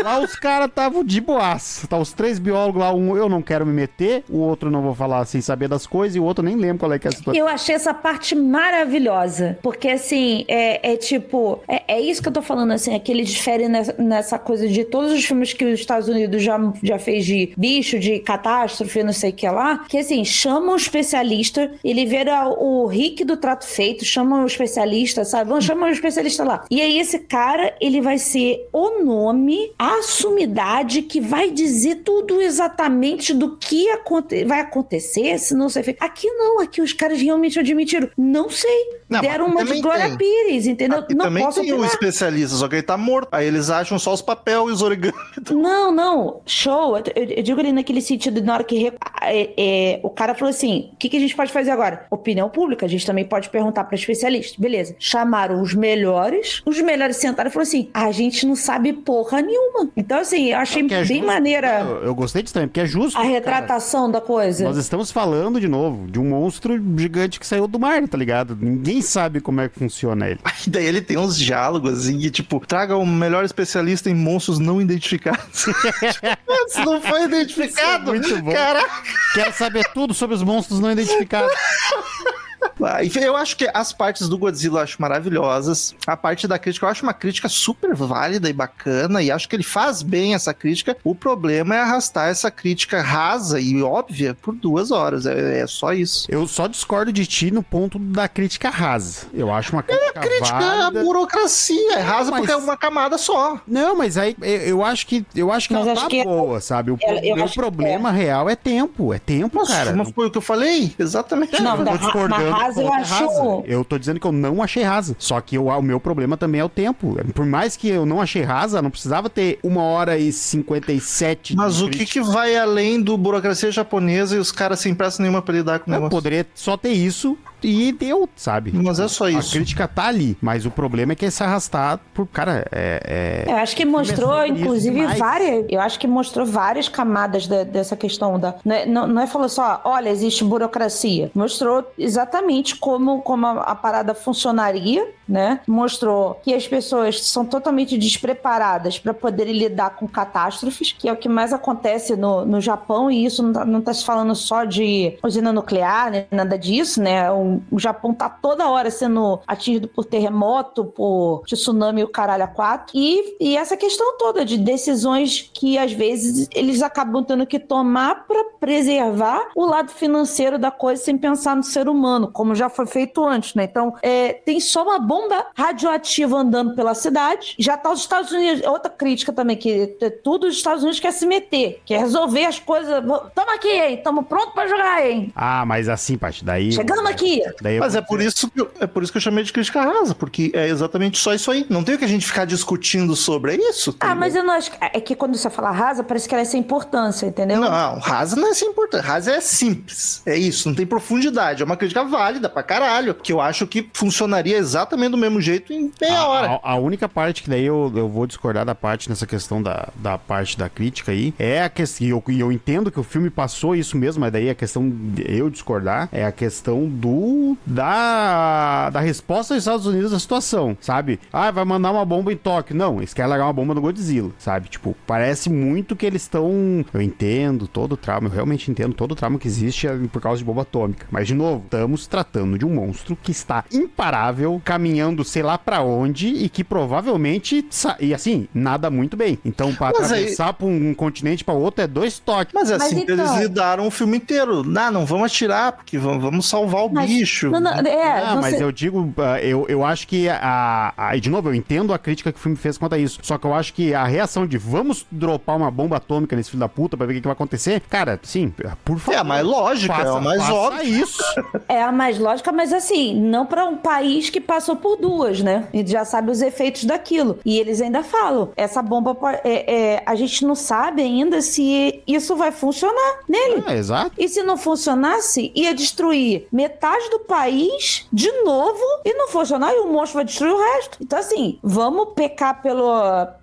Lá os caras estavam de boaça. Tá os três biólogos lá, um eu não quero me meter, o outro não vou falar sem saber das coisas, e o outro nem lembro qual é que é a situação. Eu achei essa parte maravilhosa. Porque, assim, é, é tipo. É, é isso que eu tô falando, assim, é que eles diferem nessa, nessa coisa de todos os filmes que os Estados Unidos já, já fez de bicho, de catástrofe, não sei o que lá. Que, assim, chama um especialista, ele vira o Rick do trato feito, chama um especialista, sabe? Vamos chamar um especialista lá. E aí, esse cara, ele vai ser o nome, a sumidade que vai dizer tudo exatamente do que aconte vai acontecer, se não feito. Aqui não, aqui os caras realmente admitiram. Não sei. Não, Deram uma de Glória tem. Pires, entendeu? E não também posso tem um opinar. especialista, só que ele tá morto. Aí eles acham só os papéis e os origami. Não, não, show. Eu, eu- eu digo ali naquele sentido, na hora que é, é, o cara falou assim: o que, que a gente pode fazer agora? Opinião pública, a gente também pode perguntar para especialistas. Beleza. Chamaram os melhores, os melhores sentaram e falaram assim: a gente não sabe porra nenhuma. Então, assim, eu achei é bem justo. maneira Eu, eu gostei disso também, porque é justo. a cara. retratação da coisa. Nós estamos falando de novo de um monstro gigante que saiu do mar, tá ligado? Ninguém sabe como é que funciona ele. <laughs> Daí ele tem uns diálogos assim, que, tipo, traga o melhor especialista em monstros não identificados. <laughs> Isso não foi identificado? Isso é muito bom. Caraca! Quero saber tudo sobre os monstros não identificados. <laughs> Ah, enfim, Eu acho que as partes do Godzilla eu acho maravilhosas. A parte da crítica eu acho uma crítica super válida e bacana. E acho que ele faz bem essa crítica. O problema é arrastar essa crítica rasa e óbvia por duas horas. É, é só isso. Eu só discordo de ti no ponto da crítica rasa. Eu acho uma crítica, Crítica à válida. burocracia. É rasa Mas- porque é uma camada só. Não, mas aí eu, eu acho que eu acho que Mas ela acho tá que- boa, sabe? O, eu- problema real é tempo, é tempo, Nossa, cara. mas foi o que eu falei? Exatamente. Não, eu tô discordando rasa, eu acho- rasa. Eu tô dizendo que eu não achei rasa. Só que eu- o meu problema também é o tempo. Por mais que eu não achei rasa, não precisava ter uma hora e 57 Mas o que, que vai além do burocracia japonesa e os caras sem pressa nenhuma pra lidar com o Eu negócio? poderia só ter isso e deu, sabe? Mas é só A isso. crítica tá ali, mas o problema é que é se arrastar por. Cara, é. é- Eu acho que mostrou, inclusive, várias. Eu acho que mostrou várias camadas da- dessa questão da. Não é, não, não é falou só, olha, existe burocracia. Mostrou exatamente como, como a, a parada funcionaria, né? Mostrou que as pessoas são totalmente despreparadas para poderem lidar com catástrofes, que é o que mais acontece no, no Japão, e isso não tá, não tá se falando só de usina nuclear, né? nada disso, né? O, o Japão tá toda hora sendo atingido por terremoto, por tsunami e o caralho a quatro. E, e essa questão toda de decisões que às vezes eles acabam tendo que tomar para preservar o lado financeiro da coisa sem pensar no ser humano, como já foi feito antes, né? Então, é, tem só uma bomba radioativa andando pela cidade. Já tá os Estados Unidos. Outra crítica também, que é tudo os Estados Unidos quer se meter, quer resolver as coisas. Tamo aqui, hein? Tamo pronto para jogar, hein? Ah, mas assim, Paty, daí. Chegamos aqui. Daí eu Mas é por, isso que eu, é por isso que eu chamei de crítica rasa, porque é exatamente só isso aí. Não tem o que a gente ficar discutindo sobre, é isso. Ah, entendeu? mas eu não acho. que- É que quando você fala rasa, parece que ela é sem importância, entendeu? Não, rasa não é assim importante. Rasa é simples. É isso, não tem profundidade. É uma crítica válida pra caralho. Que eu acho que funcionaria exatamente do mesmo jeito em meia A- hora. A, a única parte que daí eu, eu vou discordar da parte nessa questão da, da parte da crítica aí é a questão. E eu, e eu entendo que o filme passou isso mesmo, mas daí a questão de eu discordar é a questão do. Da. da resposta dos Estados Unidos à situação, sabe? Ah, vai mandar uma bomba em Tóquio. Não, eles querem largar uma bomba no Godzilla, sabe? Tipo, parece muito que eles estão. Eu entendo todo o trauma, eu realmente entendo todo o trauma que existe por causa de bomba atômica. Mas, de novo, estamos tratando de um monstro que está imparável, caminhando sei lá pra onde e que provavelmente. E assim, nada muito bem. Então, pra Mas aí- atravessar pra um continente pra outro é dois toques. Mas é Mas assim que eles então- lidaram o filme inteiro. Ah, não vamos atirar, porque vamos, vamos salvar o Mas- Não, não, é, Ah, você- mas eu digo, ah, eu, eu acho que a, a. De novo, eu entendo a crítica que o filme fez quanto a isso. Só que eu acho que a reação de vamos dropar uma bomba atômica nesse filho da puta pra ver o que, que vai acontecer, cara, sim, por favor. É a mais lógica, é a mais faça óbvia. isso. É a mais lógica, mas assim, não para um país que passou por duas, né? E já sabe os efeitos daquilo. E eles ainda falam: essa bomba, é, é, a gente não sabe ainda se isso vai funcionar nele. É, exato. E se não funcionasse, ia destruir metade do país de novo e não funcionar, e o monstro vai destruir o resto. Então, assim, vamos pecar pelo,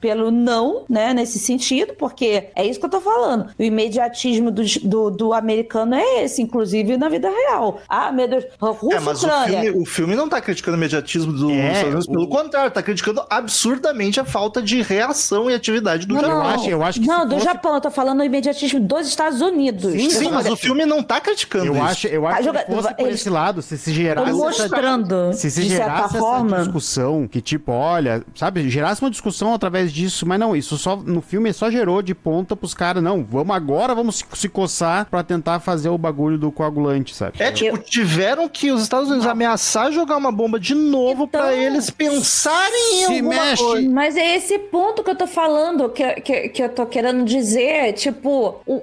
pelo não, né, nesse sentido, porque é isso que eu tô falando. O imediatismo do, do, do americano é esse, inclusive na vida real. Ah, meu Deus, Rússia, É, mas o filme, o filme não tá criticando o imediatismo do É, Estados Unidos, pelo o- contrário, tá criticando absurdamente a falta de reação e atividade do Não, Japão. não, acho- eu acho que não, do fosse- Japão, eu tô falando o imediatismo dos Estados Unidos. Sim, Sim, mas Olha, o filme não tá criticando Eu isso. acho, eu acho Tá que joga- se fosse por eles- esse lado, se se gerasse Tô essa- mostrando, se se de certa gerasse essa forma. discussão, que tipo, olha, sabe, gerasse uma discussão através disso, mas não, isso só no filme só gerou de ponta pros caras, não, vamos agora, vamos se, se coçar pra tentar fazer o bagulho do coagulante, sabe? É, tipo, tiveram que os Estados Unidos ameaçar jogar uma bomba de novo Então, pra eles pensarem em se alguma mexe. coisa. Mas é esse ponto que eu tô falando, que, que, que eu tô querendo dizer. Tipo, o,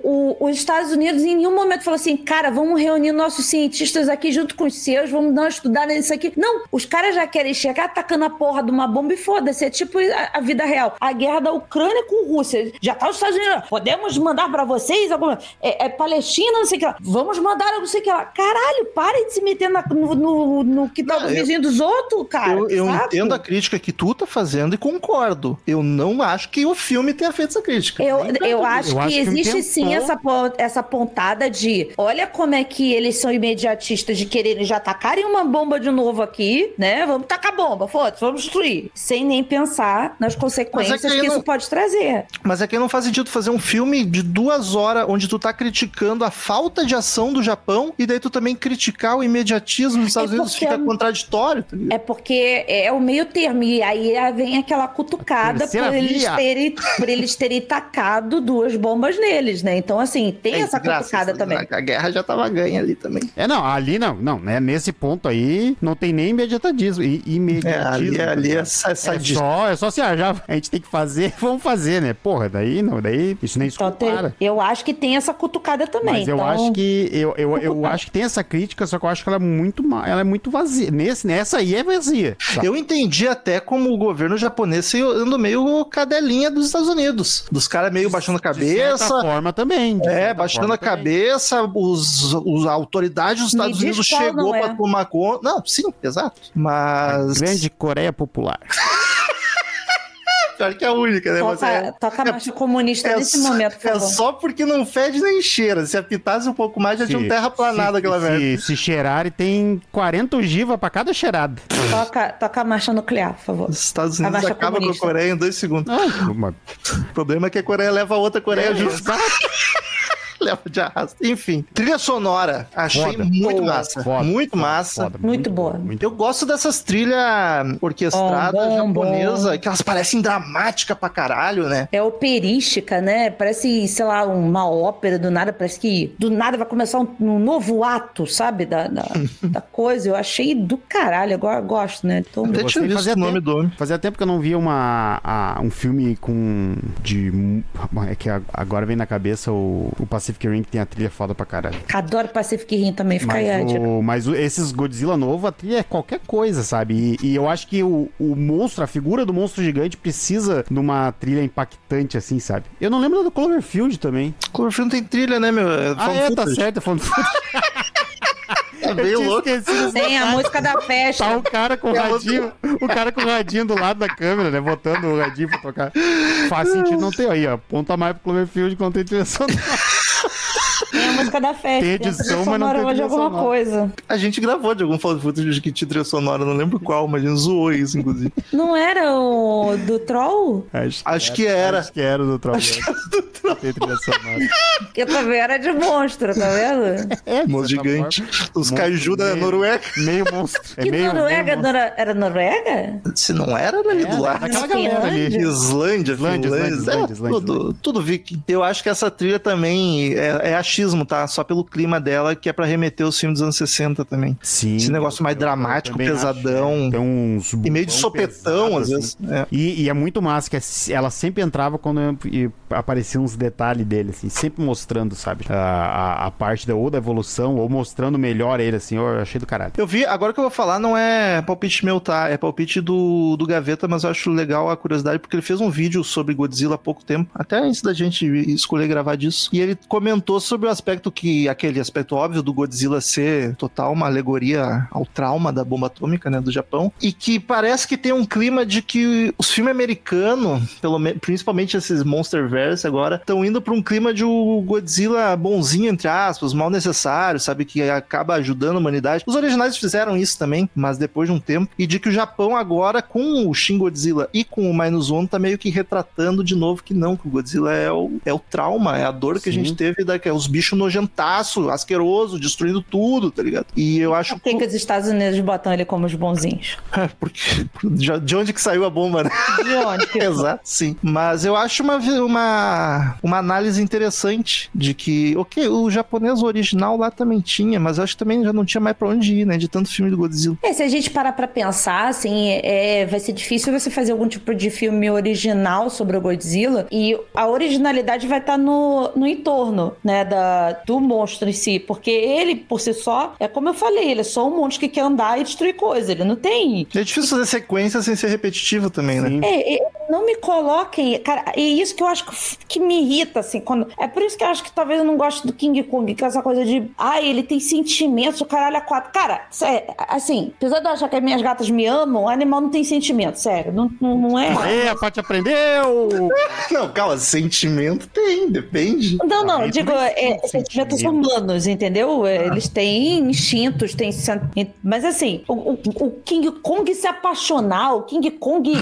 o- os Estados Unidos em nenhum momento falou assim, cara, vamos reunir nossos cientistas aqui junto com os seus, vamos dar uma estudada nisso aqui. Não, os caras já querem chegar atacando a porra de uma bomba e foda-se. É tipo a, a vida real. A guerra da Ucrânia com a Rússia. Já tá os Estados Unidos. Podemos mandar pra vocês alguma. É, é Palestina, não sei o que lá. Vamos mandar não sei o que lá. Caralho, parem de se meter na- no, no, no que tá Não, do eu- vizinho dos outros, cara. Eu, eu entendo a crítica que tu tá fazendo e concordo. Eu não acho que o filme tenha feito essa crítica. Eu, eu acho Eu que acho que existe tentou. sim essa, essa pontada de olha como é que eles são imediatistas de quererem já tacarem uma bomba de novo aqui, né? Vamos tacar bomba, foda-se, vamos destruir. Sem nem pensar nas consequências é que que, aí isso não- pode trazer. Mas é que não faz sentido fazer um filme de duas horas onde tu tá criticando a falta de ação do Japão e daí tu também criticar o imediatismo dos Estados É Unidos fica contraditório. tá? É porque é o meio termo. E aí vem aquela cutucada por eles, terem, por eles terem tacado duas bombas neles, né? Então, assim, tem É, essa cutucada também. A, a guerra já tava ganha ali também. É, não, ali não, não, não, né? Nesse ponto aí, não tem nem imediatismo. I, É, imediatismo. ali, ali é tá essa, essa É só, é só se ah, já a gente tem que fazer, <laughs> vamos fazer, né? Porra, daí não, daí isso nem Então, tem- escutara. eu acho que tem essa cutucada também. Mas eu então- acho que eu, eu, eu <laughs> acho que tem essa crítica, só que eu acho que ela é muito ela é muito vazia. Nesse, nessa aí é vazia. sabe? Eu entendi até como o governo japonês se anda meio cadelinha dos Estados Unidos. Dos caras meio baixando a De certa cabeça. forma também. de É, baixando a também. cabeça, os, os a autoridade dos Estados Unidos chegou não é. pra tomar conta. Não, sim, exato. Mas. Grande Coreia Popular. <laughs> Pior que é a única, né? Mas Toca, é, toca a marcha comunista é nesse momento, por é favor. só porque não fede nem cheira. Se apitasse um pouco mais, já tinha um terraplanado se, aquela se, merda. Se cheirar, tem 40 ogiva pra cada cheirada. Toca, toca a marcha nuclear, por favor. Os Estados A Unidos marcha acabam com a comunista. Coreia em dois segundos. Ah, O problema é que a Coreia leva a outra Coreia É, junto. Leva de arrasto. Enfim, trilha sonora. Achei Foda. muito Boa. massa. Foda, muito foda, massa. foda, Muito boa. Muito Eu gosto dessas trilhas orquestradas Bom, bom, japonesas, bom. que elas parecem dramáticas pra caralho, né? É operística, né? Parece, sei lá, uma ópera do nada. Parece que do nada vai começar um, um novo ato, sabe? Da, da, <laughs> da coisa. Eu achei do caralho. Eu go- gosto, né? Então, Até gostei, tinha visto fazia o nome tempo. do homem. Fazia tempo que eu não via uma, a- um filme com. de. É que agora vem na cabeça o, o Pacific Rim que tem a trilha foda pra caralho. adoro Pacific Rim também. Fica aí, Mas, dica. o, mas o- esses Godzilla novo, a trilha é qualquer coisa, sabe? E, e eu acho que o, o monstro, a figura do monstro gigante precisa de uma trilha impactante, assim, sabe? Eu não lembro do Cloverfield também. Cloverfield não tem trilha, né, meu? É Ah, é, tá footage. certo, é footage. <laughs> É tinha louco. esquecido Tem a música da festa. Tá o cara com o radinho, o cara com o radinho do lado da câmera, né? Botando o radinho pra tocar. Faz sentido não ter aí, ó. Ponta mais pro Cloverfield quando tem trilha sonora. Tem a música da festa. Tem edição, mas não tem de alguma sonora. coisa. A gente gravou de algum found footage que tinha trilha sonora, não lembro qual, mas a gente zoou isso, inclusive. <laughs> Não era o do Troll? Acho, Acho que era. Acho que era do Troll. Tem trilha sonora. <laughs> Que também era de monstro, tá vendo? É, de Monstro gigante. Os kaiju da Noruega. Meio monstro. É que meio, Noruega meio era, era Noruega? Se não era, era ali É, do lado. daquela galera ali. Islândia, Islândia, Islândia, é, Islândia, tudo, tudo viking. Eu acho que essa trilha também é, é achismo, tá? Só pelo clima dela, que é pra remeter os filmes dos anos 60 também. Sim. Esse negócio mais dramático, pesadão. é. Tem uns E meio de sopetão, pesado, às assim. vezes. É. E, e é muito massa, que é- ela sempre entrava quando apareciam uns detalhes dele, assim, sempre mostrando, sabe? A, a, a parte da, ou da evolução, ou mostrando melhor ele, assim, eu achei do caralho. Eu vi, agora que eu vou falar, não é palpite meu, tá? É palpite do, do Gaveta, mas eu acho legal a curiosidade, porque ele fez um vídeo sobre Godzilla há pouco tempo, até antes da gente escolher gravar disso. E ele comentou sobre o aspecto que, aquele aspecto óbvio do Godzilla ser total uma alegoria ao trauma da bomba atômica, né, do Japão. E que parece que tem um clima de que os filmes americanos, principalmente esses Monsterverse agora, estão indo para um clima de um Godzilla bonzinho, entre aspas, mal necessário, sabe? Que acaba ajudando a humanidade. Os originais fizeram isso também, mas depois de um tempo. E de que o Japão agora, com o Shin Godzilla e com o Minus One, tá meio que retratando de novo que não, que o Godzilla é o, é o trauma, é a dor que a Sim. gente teve, da, que é os bichos nojentaço, asqueroso, destruindo tudo, tá ligado? E eu acho Por que, que os Estados Unidos botam ele como os bonzinhos? <laughs> porque já- de onde que saiu a bomba, né? De onde? Que... <laughs> Exato, sim. Mas eu acho uma, uma, uma análise interessante de que, ok, o japonês original lá também tinha, mas eu acho que também já não tinha mais pra onde ir, né? De tanto filme do Godzilla. É, se a gente parar pra pensar, assim, é, vai ser difícil você fazer algum tipo de filme original sobre o Godzilla e a originalidade vai estar no, no entorno, né, da, do monstro em si, porque ele, por si só, é como eu falei, ele é só um monstro que quer andar e destruir coisa, ele não tem... É difícil fazer sequência sem ser repetitivo também, né? É, é, não me coloquem, cara, é isso que eu acho que, que me irrita, assim, quando... É por isso que eu acho que talvez eu não goste do King Kong, que é essa coisa de, ah, ele tem sentimentos, o caralho é quatro. Cara, assim, apesar de eu achar que as minhas gatas me amam, o animal não tem sentimento, sério, não, não, não é... Aê, a Paty aprendeu! <laughs> Não, calma, sentimento tem, depende. Não, não, digo, é, sentimentos sentimento. humanos, entendeu? É, Eles têm instintos, têm. Mas assim, o, o- King Kong se apaixonar, o King Kong,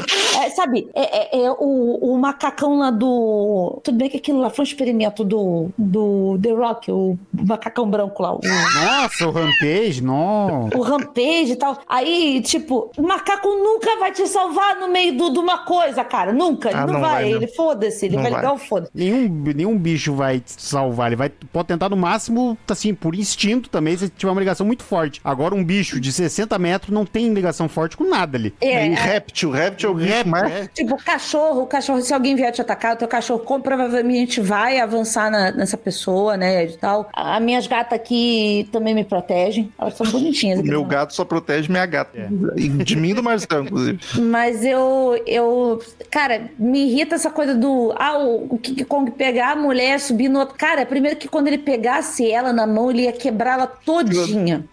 é, sabe, é, É, é o, o macacão lá do. Tudo bem que aquilo lá foi um experimento do, do The Rock, o macacão branco lá. O, Nossa, o Rampage, nossa. o Rampage e tal. Aí, tipo, o macaco nunca vai te salvar no meio do- de uma coisa, cara. Nunca. Ele Ah, não, não vai. vai, não. Ele foda-se. Ele Não vai vai. ligar o foda. Nenhum, nenhum bicho vai te salvar. Ele vai, pode tentar no máximo, assim, por instinto também, se tiver uma ligação muito forte. Agora, um bicho de 60 metros não tem ligação forte com nada ali. É, é, réptil, réptil é o bicho Réptil, mais... é. Tipo, cachorro, o cachorro, se alguém vier te atacar, o teu cachorro com- provavelmente vai avançar na- nessa pessoa, né? E tal. As minhas gatas aqui também me protegem. Elas são bonitinhas. O meu gato só protege minha gata. É. E de mim e do Marcelo, inclusive. Mas eu, eu. Cara, me irrita essa coisa do. Ah, o, o King Kong pegar a mulher, subir no outro. Cara, primeiro que quando ele pegasse ela na mão, ele ia quebrar ela todinha.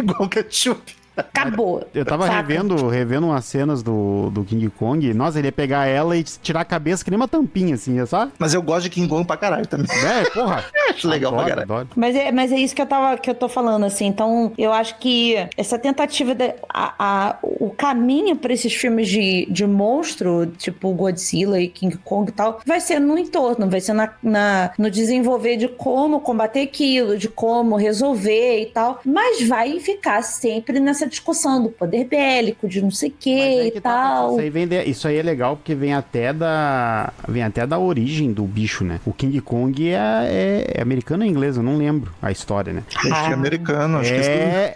Igual ketchup. Acabou. Eu tava Saca? revendo, revendo umas cenas do, do King Kong. Nossa, ele ia pegar ela e tirar a cabeça que nem uma tampinha, assim, é só? Mas eu gosto de King Kong pra caralho também. É, porra. <laughs> Acho legal pra Adoro, caralho. adoro. Mas é, mas é isso que eu, tava, que eu tô falando, assim. Então, eu acho que essa tentativa, de, a, a- o caminho pra esses filmes de, de monstro, tipo Godzilla e King Kong e tal, vai ser no entorno, vai ser na, na- no desenvolver de como combater aquilo, de como resolver e tal. Mas vai ficar sempre nessa discussão do poder bélico, de não sei o Mas que e tá, tal. Isso aí, vem de- isso aí é legal porque vem até da vem até da origem do bicho, né? O King Kong é, é, é americano ou inglês? Eu não lembro a história, né? Acho que é americano, acho que isso É,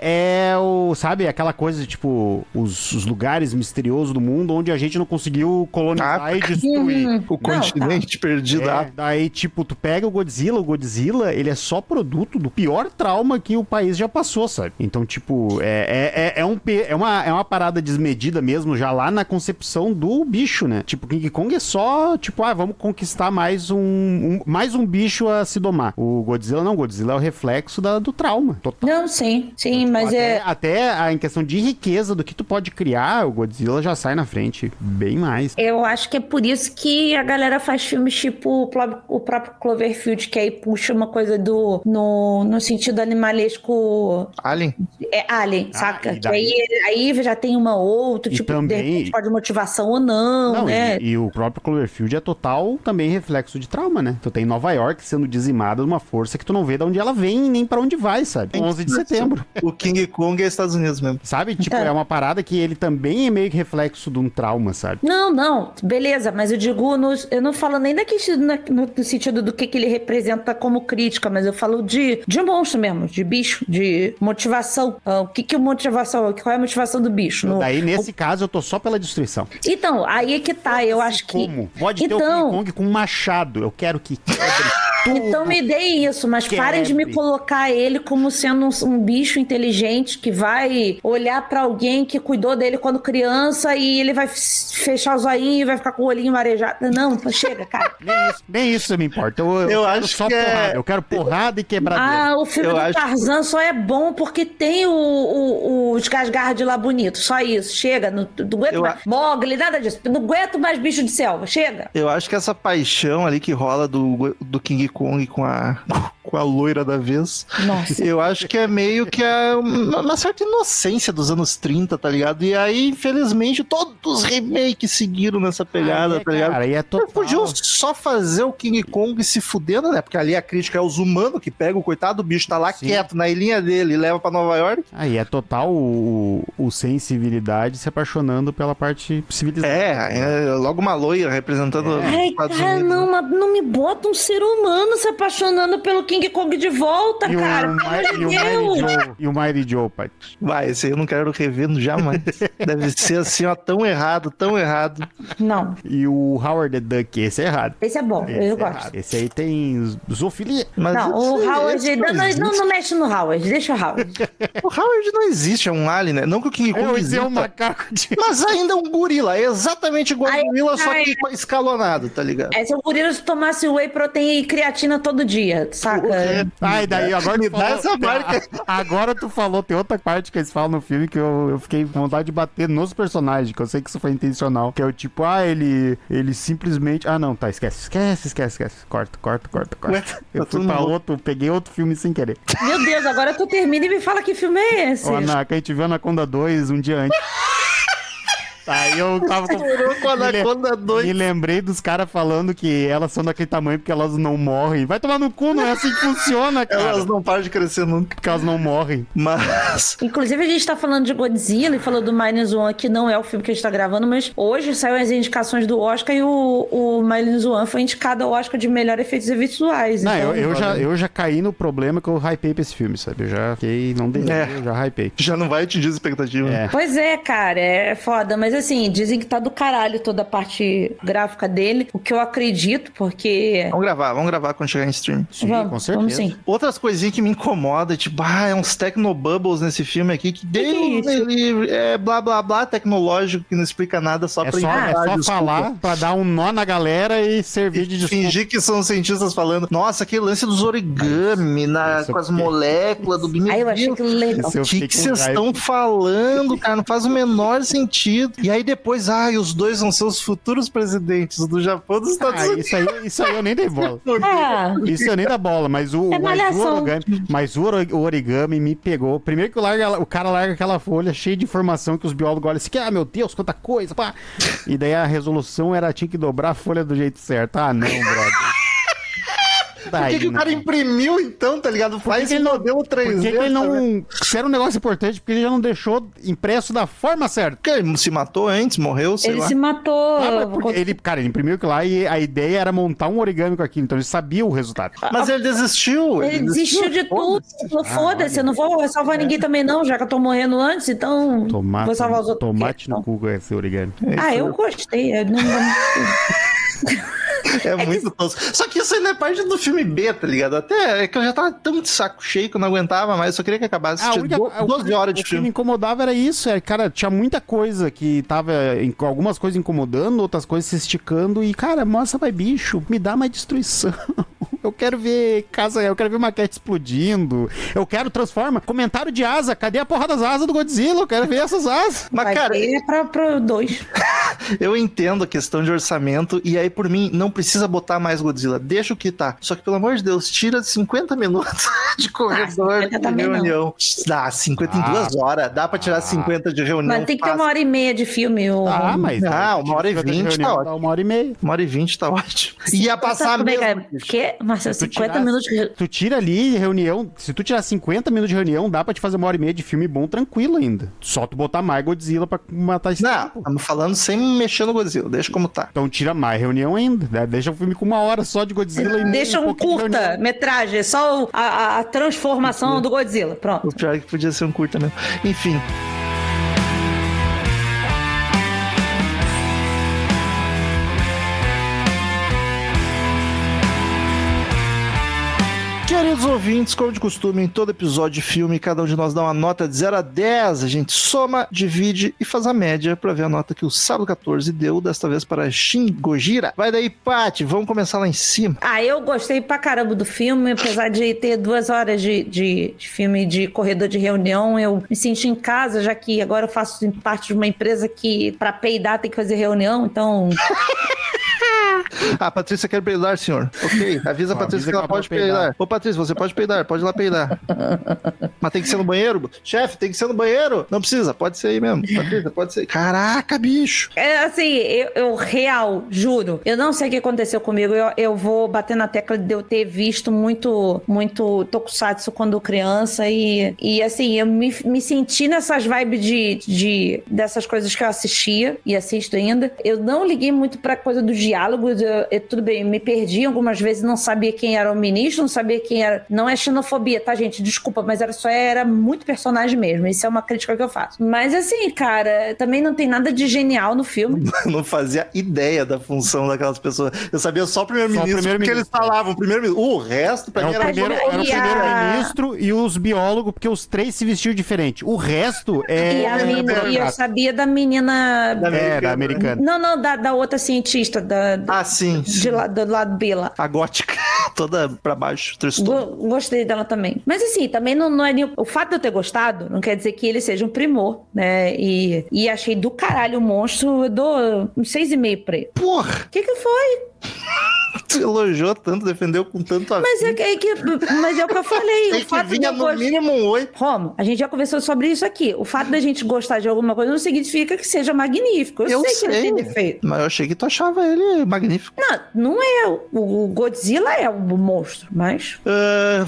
é o, sabe, aquela coisa, tipo, os, os lugares misteriosos do mundo onde a gente não conseguiu colonizar Ah, e destruir. Uhum. O Não, tá. continente perdido. É, ah, daí, tipo, tu pega o Godzilla, o Godzilla, ele é só produto do pior trauma que o país já passou, sabe? Então, tipo, é, é, é, é um, é, uma, é uma parada desmedida mesmo, já lá na concepção do bicho, né? Tipo, King Kong é só, tipo, ah, vamos conquistar mais um, um- mais um bicho a se domar. O Godzilla não, o Godzilla é o reflexo da- do trauma, total. Não, sim, sim, mas até, é. até a, em questão de riqueza do que tu pode criar, o Godzilla já sai na frente, bem mais. Eu acho que é por isso que a galera faz filmes tipo o próprio Cloverfield, que aí puxa uma coisa do. no, no sentido animalesco. Alien. É Alien, Ah, saca? Daí- aí, aí já tem uma outra, E tipo, também- de repente pode motivação ou não, Não, né? e, e o próprio Cloverfield é total também reflexo de trauma, né? Tu tem Nova York sendo dizimada de uma força que tu não vê de onde ela vem nem pra onde vai, sabe? 11 de setembro. O King Kong é Estados Unidos mesmo. Sabe? Tipo, Então- é uma parada que ele também é meio que reflexo de um trauma, sabe? Não, não, beleza, mas eu digo, no- eu não falo nem da questão, na- no, no sentido do que, que ele representa como crítica, mas eu falo de, de monstro mesmo, de bicho, de motivação. Ah, o que que é motivação, qual é a motivação do bicho? No- Daí, nesse caso, eu tô só pela destruição. Então, aí é que tá, eu acho que... Como? Pode ter o Então- King Kong com um machado. Eu quero que <laughs> tudo. Então me deem isso, mas Quebre. parem de me colocar ele como sendo um, um bicho inteligente que vai olhar pra alguém que cuidou dele quando criança e ele vai fechar os olhinhos e vai ficar com o olhinho marejado. Não, chega, cara. <laughs> Nem isso, nem isso me importa. Eu, eu, Eu acho só que é- porrada. Eu quero porrada e quebradeira. Ah, o filme Eu do acho- Tarzan só é bom porque tem o, o, os Gasgard lá bonito. Só isso. Chega. Não, não aguento Eu mais. a- Mogli, nada disso. Não aguento mais bicho de selva. Chega. Eu acho que essa paixão ali que rola do, do King Kong com a, <laughs> com a loira da vez, Nossa. eu acho que é meio que é uma, uma certa inocência dos anos 30, tá ligado? E aí, infelizmente, todos os remakes seguiram nessa pegada, Ah, é, tá ligado? Cara, e é total... Podiam só fazer o King Kong se fudendo, né? Porque ali a crítica é os humanos que pegam o coitado do bicho, tá lá Sim. quieto na ilhinha dele e leva pra Nova York. Aí é total o, o sem civilidade se apaixonando pela parte civilizada. É, é logo uma loira representando os Ai, Estados cara, Unidos. não, mas não me bota um ser humano se apaixonando pelo King Kong de volta, E o, cara. E o Mighty Deus. Joe, e o Mighty Joe, pai. Vai, esse aí eu não quero rever jamais. <laughs> Deve ser assim, ó, tão errado, tão errado. Não, E o Howard the Duck, esse é errado. esse é bom. Esse eu é gosto. errado. Esse aí tem zoofilia. Mas Não, o Howard. Não, não, não mexe no Howard, deixa o Howard. O Howard não existe, é um alien, né? Não que o King Kong Eu esse é exista, um macaco de... <laughs> mas ainda é um gorila. É exatamente igual Ai, ao gorila, só ai. que escalonado, tá ligado? É se o gorila tomasse whey protein e creatina todo dia, saca? Ai, daí agora Me dá essa marca. Agora tu falou, tem outra parte que eles falam no filme que eu, eu fiquei com vontade de bater nos personagens, que eu sei que isso foi intencional. Que é o tipo, ah, ele, ele simplesmente. Ah, não, tá, esquece, esquece, esquece, esquece. Corta, corta, corta, corta. Ué, eu tá fui pra outro, peguei outro filme sem querer. Meu Deus, agora tu termina e me fala que filme é esse. O Anaka, a gente viu Anaconda 2 um dia antes. <laughs> Aí eu tava com... Estourou com a Me le- Anaconda 2. Me lembrei dos caras falando que elas são daquele tamanho porque elas não morrem. Vai tomar no cu, não é assim que funciona, <laughs> cara. Elas não param de crescer nunca. Porque elas não morrem. Mas. Inclusive, a gente tá falando de Godzilla e falou do Minus One, que não é o filme que a gente tá gravando, mas hoje saiu as indicações do Oscar e o, o Minus One foi indicado ao Oscar de melhor efeitos visuais. Não, então- eu, eu já, eu já caí no problema que eu hypei pra esse filme, sabe? Eu já fiquei, não dei, É. eu já hypei. Já não vai atingir as expectativas. É. Pois é, cara, é foda. Mas assim, dizem que tá do caralho toda a parte gráfica dele, o que eu acredito, porque. Vamos gravar, vamos gravar quando chegar em stream. Sim, vamos, com certeza. vamos sim. Outras coisinhas que me incomodam, tipo, ah, é uns Tecnobubbles nesse filme aqui, que que é Deus, isso? ele é blá blá blá tecnológico, que não explica nada só É pra só, é só desculpa. falar pra dar um nó na galera e servir de desculpa. fingir que são cientistas falando, nossa, aquele lance dos origami na, com as moléculas do Meu Aí eu achei que legal. O que que vocês estão falando, cara? Não faz o menor sentido. E aí depois, ah, e os dois vão ser os futuros presidentes do Japão e dos Estados Ah, Unidos. isso aí, isso aí eu nem dei bola. <laughs> É, Isso eu nem dá bola, mas o, É mas o origami, mas o ori- o origami me pegou. Primeiro que o, larga, o cara larga aquela folha cheia de informação que os biólogos olham assim, que, ah, meu Deus, quanta coisa, pá. E daí a resolução era tinha que dobrar a folha do jeito certo. Ah, não, brother. Por Daí, que, que o não. cara imprimiu então, tá ligado? Faz que ele não- modelo 3D. Por que, que ele não. Se era um negócio importante, porque ele já não deixou impresso da forma certa. Porque ele se matou antes, morreu, sei ele lá. se matou. Ah, ele, cara, ele imprimiu aquilo lá e a ideia era montar um origami com aquilo, então ele sabia o resultado. Mas ele desistiu. Ele desistiu de tudo. Falou, Foda-se, eu não vou salvar ninguém também, não, já que eu tô morrendo antes, então. Tomate, vou salvar os outros. tomate no cu com esse origami. Ah, eu gostei. eu não- <laughs> É muito tosco. Só que isso ainda é parte do filme B, tá ligado? Até é que eu já tava tão de saco cheio que eu não aguentava mais, eu só queria que acabasse. Ah, única- do- o 12 que- horas de o que me filme. incomodava era isso, é, cara, tinha muita coisa que tava, em- algumas coisas incomodando, outras coisas se esticando, e, cara, mostra vai bicho, me dá mais destruição. <laughs> Eu quero ver casa, eu quero ver maquete explodindo. Eu quero transforma. Comentário de asa. Cadê a porra das asas do Godzilla? Eu quero ver essas asas. <laughs> Mas, Vai cara, ter pra, pra dois. <laughs> eu entendo a questão de orçamento, e aí, por mim, não precisa botar mais Godzilla. Deixa o que tá. Só que, pelo amor de Deus, tira 50 minutos <laughs> de corredor 50 de não. reunião. Dá, 50 em Ah. duas horas. Dá pra tirar 50 de reunião. Mas tem que ter uma hora e meia de filme. O... Ah, mas. Ah, uma hora e vinte, tá ótimo. Uma hora e meia. Uma hora e vinte tá ótimo. Ia passar Sabe como é que é? mesmo. Marcelo, Se tu 50 tirar- minutos. de- Tu tira ali reunião. Se tu tirar 50 minutos de reunião, dá pra te fazer uma hora e meia de filme bom tranquilo ainda. Só tu botar mais Godzilla pra matar esse Não, tempo. estamos falando sem mexer no Godzilla. Deixa como tá. Então tira mais reunião ainda. Né? Deixa o filme com uma hora só de Godzilla e Deixa um um de curta, reunião. metragem, só o- a, a- a transformação do Godzilla. Pronto. O pior é que podia ser um curta mesmo. Enfim. Queridos ouvintes, como de costume, em todo episódio de filme, cada um de nós dá uma nota de 0 a 10. A gente soma, divide e faz a média pra ver a nota que o Sábado 14 deu, desta vez para Shin Gojira. Vai daí, Paty, vamos começar lá em cima. Ah, eu gostei pra caramba do filme, apesar de ter duas horas de, de, de filme de corredor de reunião, eu me senti em casa, já que agora eu faço parte de uma empresa que pra peidar tem que fazer reunião, então <laughs> Ah, Patrícia quer peidar, senhor. Ok, avisa a Patrícia avisa que ela que ela pode pode peidar. peidar. Ô, Patrícia, você pode peidar, pode ir lá peidar. Mas tem que ser no banheiro? Chefe, tem que ser no banheiro? Não precisa, pode ser aí mesmo. Patrícia, pode ser. Caraca, bicho. É assim, eu, eu real, juro. Eu não sei o que aconteceu comigo. Eu, eu vou bater na tecla de eu ter visto muito, muito tokusatsu quando criança. E, e assim, eu me, me senti nessas vibes de, de dessas coisas que eu assistia e assisto ainda. Eu não liguei muito pra coisa dos diálogos. Eu, eu- tudo bem, eu me perdi algumas vezes, não sabia quem era o ministro, não sabia quem era. Não é xenofobia, tá, gente? Desculpa, mas era só era muito personagem mesmo. Isso é uma crítica que eu faço. Mas assim, cara, também não tem nada de genial no filme. <laughs> Não fazia ideia da função daquelas pessoas. Eu sabia só o primeiro-ministro, Só o porque primeiro-ministro. eles falavam o primeiro-ministro. O resto, pra É mim, o era... primeiro, era o E a- primeiro-ministro e os biólogos, porque os três se vestiam diferente. O resto é. E, a menina- e eu sabia da menina. Da É, da americana. Não, não, da, da outra cientista, da, da- Ah, sim. sim. de lá, do lado B lá. A gótica, <laughs> toda pra baixo, Gostei dela também. Mas assim, também não, não é nenhum... O fato de eu ter gostado não quer dizer que ele seja um primor, né? E, e achei do caralho o monstro, eu dou um 6,5 pra ele. Porra! O que que foi? <laughs> <laughs> tu elogiou tanto, defendeu com tanto afim. Mas é, que- é que, mas é o que eu falei. Tem o fato que de vinha eu no gostar- mínimo um oito. Romo, a gente já conversou sobre isso aqui. O fato da gente gostar de alguma coisa não significa que seja magnífico. Eu, Eu sei, que ele sei. tem defeito. Mas eu achei que tu achava ele magnífico. Não, não é. O Godzilla é o monstro, mas. Ah,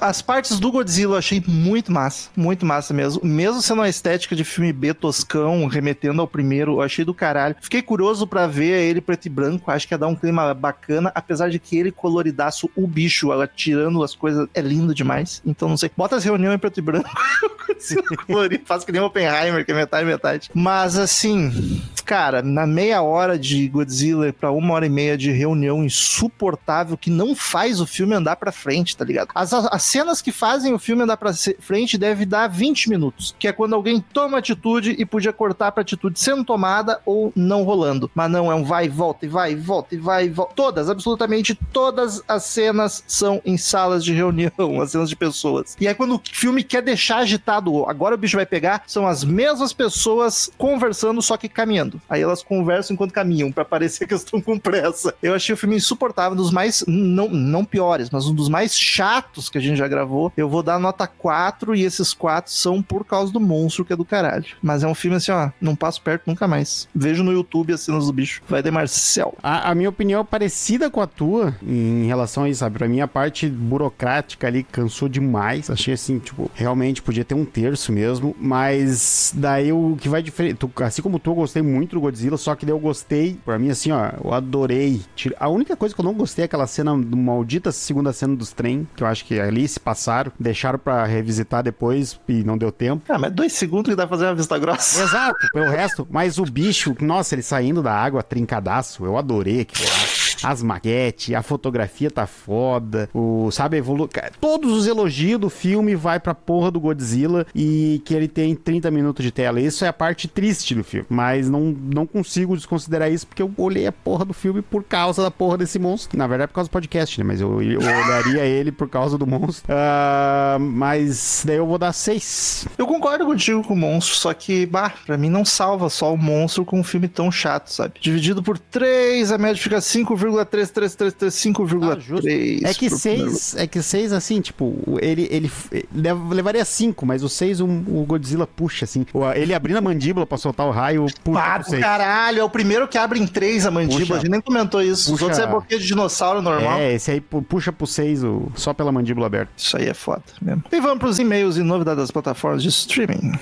as partes do Godzilla eu achei muito massa, muito massa mesmo. Mesmo sendo uma estética de filme B toscão, remetendo ao primeiro, eu achei do caralho. Fiquei curioso pra ver ele preto e branco, acho que ia dar um clima bacana, apesar de que ele coloridaço, o bicho, ela tirando as coisas, é lindo demais. Então não sei. Bota as reuniões em preto e branco, <laughs> o Godzilla colorido, faz que nem Oppenheimer, que é metade metade. Mas assim, cara, na meia hora de Godzilla pra uma hora e meia de reunião insuportável que não faz o filme andar pra frente, tá ligado? As, as cenas que fazem o filme andar pra frente deve dar 20 minutos, que é quando alguém toma atitude e podia cortar pra atitude sendo tomada ou não rolando. Mas não, é um vai e volta, e vai e volta, e vai e volta. Todas, absolutamente todas as cenas são em salas de reunião, <laughs> as cenas de pessoas. E aí quando o filme quer deixar agitado, agora o bicho vai pegar, são as mesmas pessoas conversando, só que caminhando. Aí elas conversam enquanto caminham, pra parecer que estão com pressa. Eu achei o filme insuportável, um dos mais, não, não piores, mas um dos mais chatos que a gente já gravou. Eu vou dar nota 4 e esses 4 são por causa do monstro que é do caralho. Mas é um filme assim, ó, não passo perto nunca mais. Vejo no YouTube as cenas do bicho. Vai de Marcel. A, a minha opinião é parecida com a tua em relação a isso, sabe? Pra mim, a parte burocrática ali cansou demais. Achei assim, tipo, realmente podia ter um terço mesmo. Mas daí o que vai diferente. Assim como tu, eu gostei muito do Godzilla, só que daí eu gostei. Pra mim, assim, ó, eu adorei. A única coisa que eu não gostei é aquela cena, do maldita segunda cena dos trem, que eu acho que ali se passaram, deixaram pra revisitar depois e não deu tempo. Ah, mas dois segundos que dá pra fazer uma vista grossa. Exato, pelo resto. Mas o bicho, nossa, ele saindo da água trincadaço, eu adorei aquilo lá. As maquetes, a fotografia tá foda, o, sabe, evolu... Todos os elogios do filme vai pra porra do Godzilla e que ele tem 30 minutos de tela. Isso é a parte triste do filme, mas não, não consigo desconsiderar isso porque eu olhei a porra do filme por causa da porra desse monstro. Na verdade, é por causa do podcast, né? Mas eu, eu <laughs> olharia ele por causa do monstro. Ah, mas daí eu vou dar 6. Eu concordo contigo com o monstro, só que, bah, pra mim não salva só o monstro com um filme tão chato, sabe? Dividido por 3, a média fica 5,3333, 5,3. É que pro primeiro. seis, é que seis assim, tipo, ele, ele, ele lev- levaria cinco, mas o seis o, o Godzilla puxa, assim. Ele abrindo a mandíbula pra soltar o raio, puxa seis. caralho, é o primeiro que abre em 3 a mandíbula. Puxa. a gente nem comentou isso. Os Puxa. outros é boquinha de dinossauro normal. É, esse aí pu- puxa pro seis o, só pela mandíbula aberta. Isso aí é foda mesmo. E vamos pros e-mails e novidades das plataformas de streaming.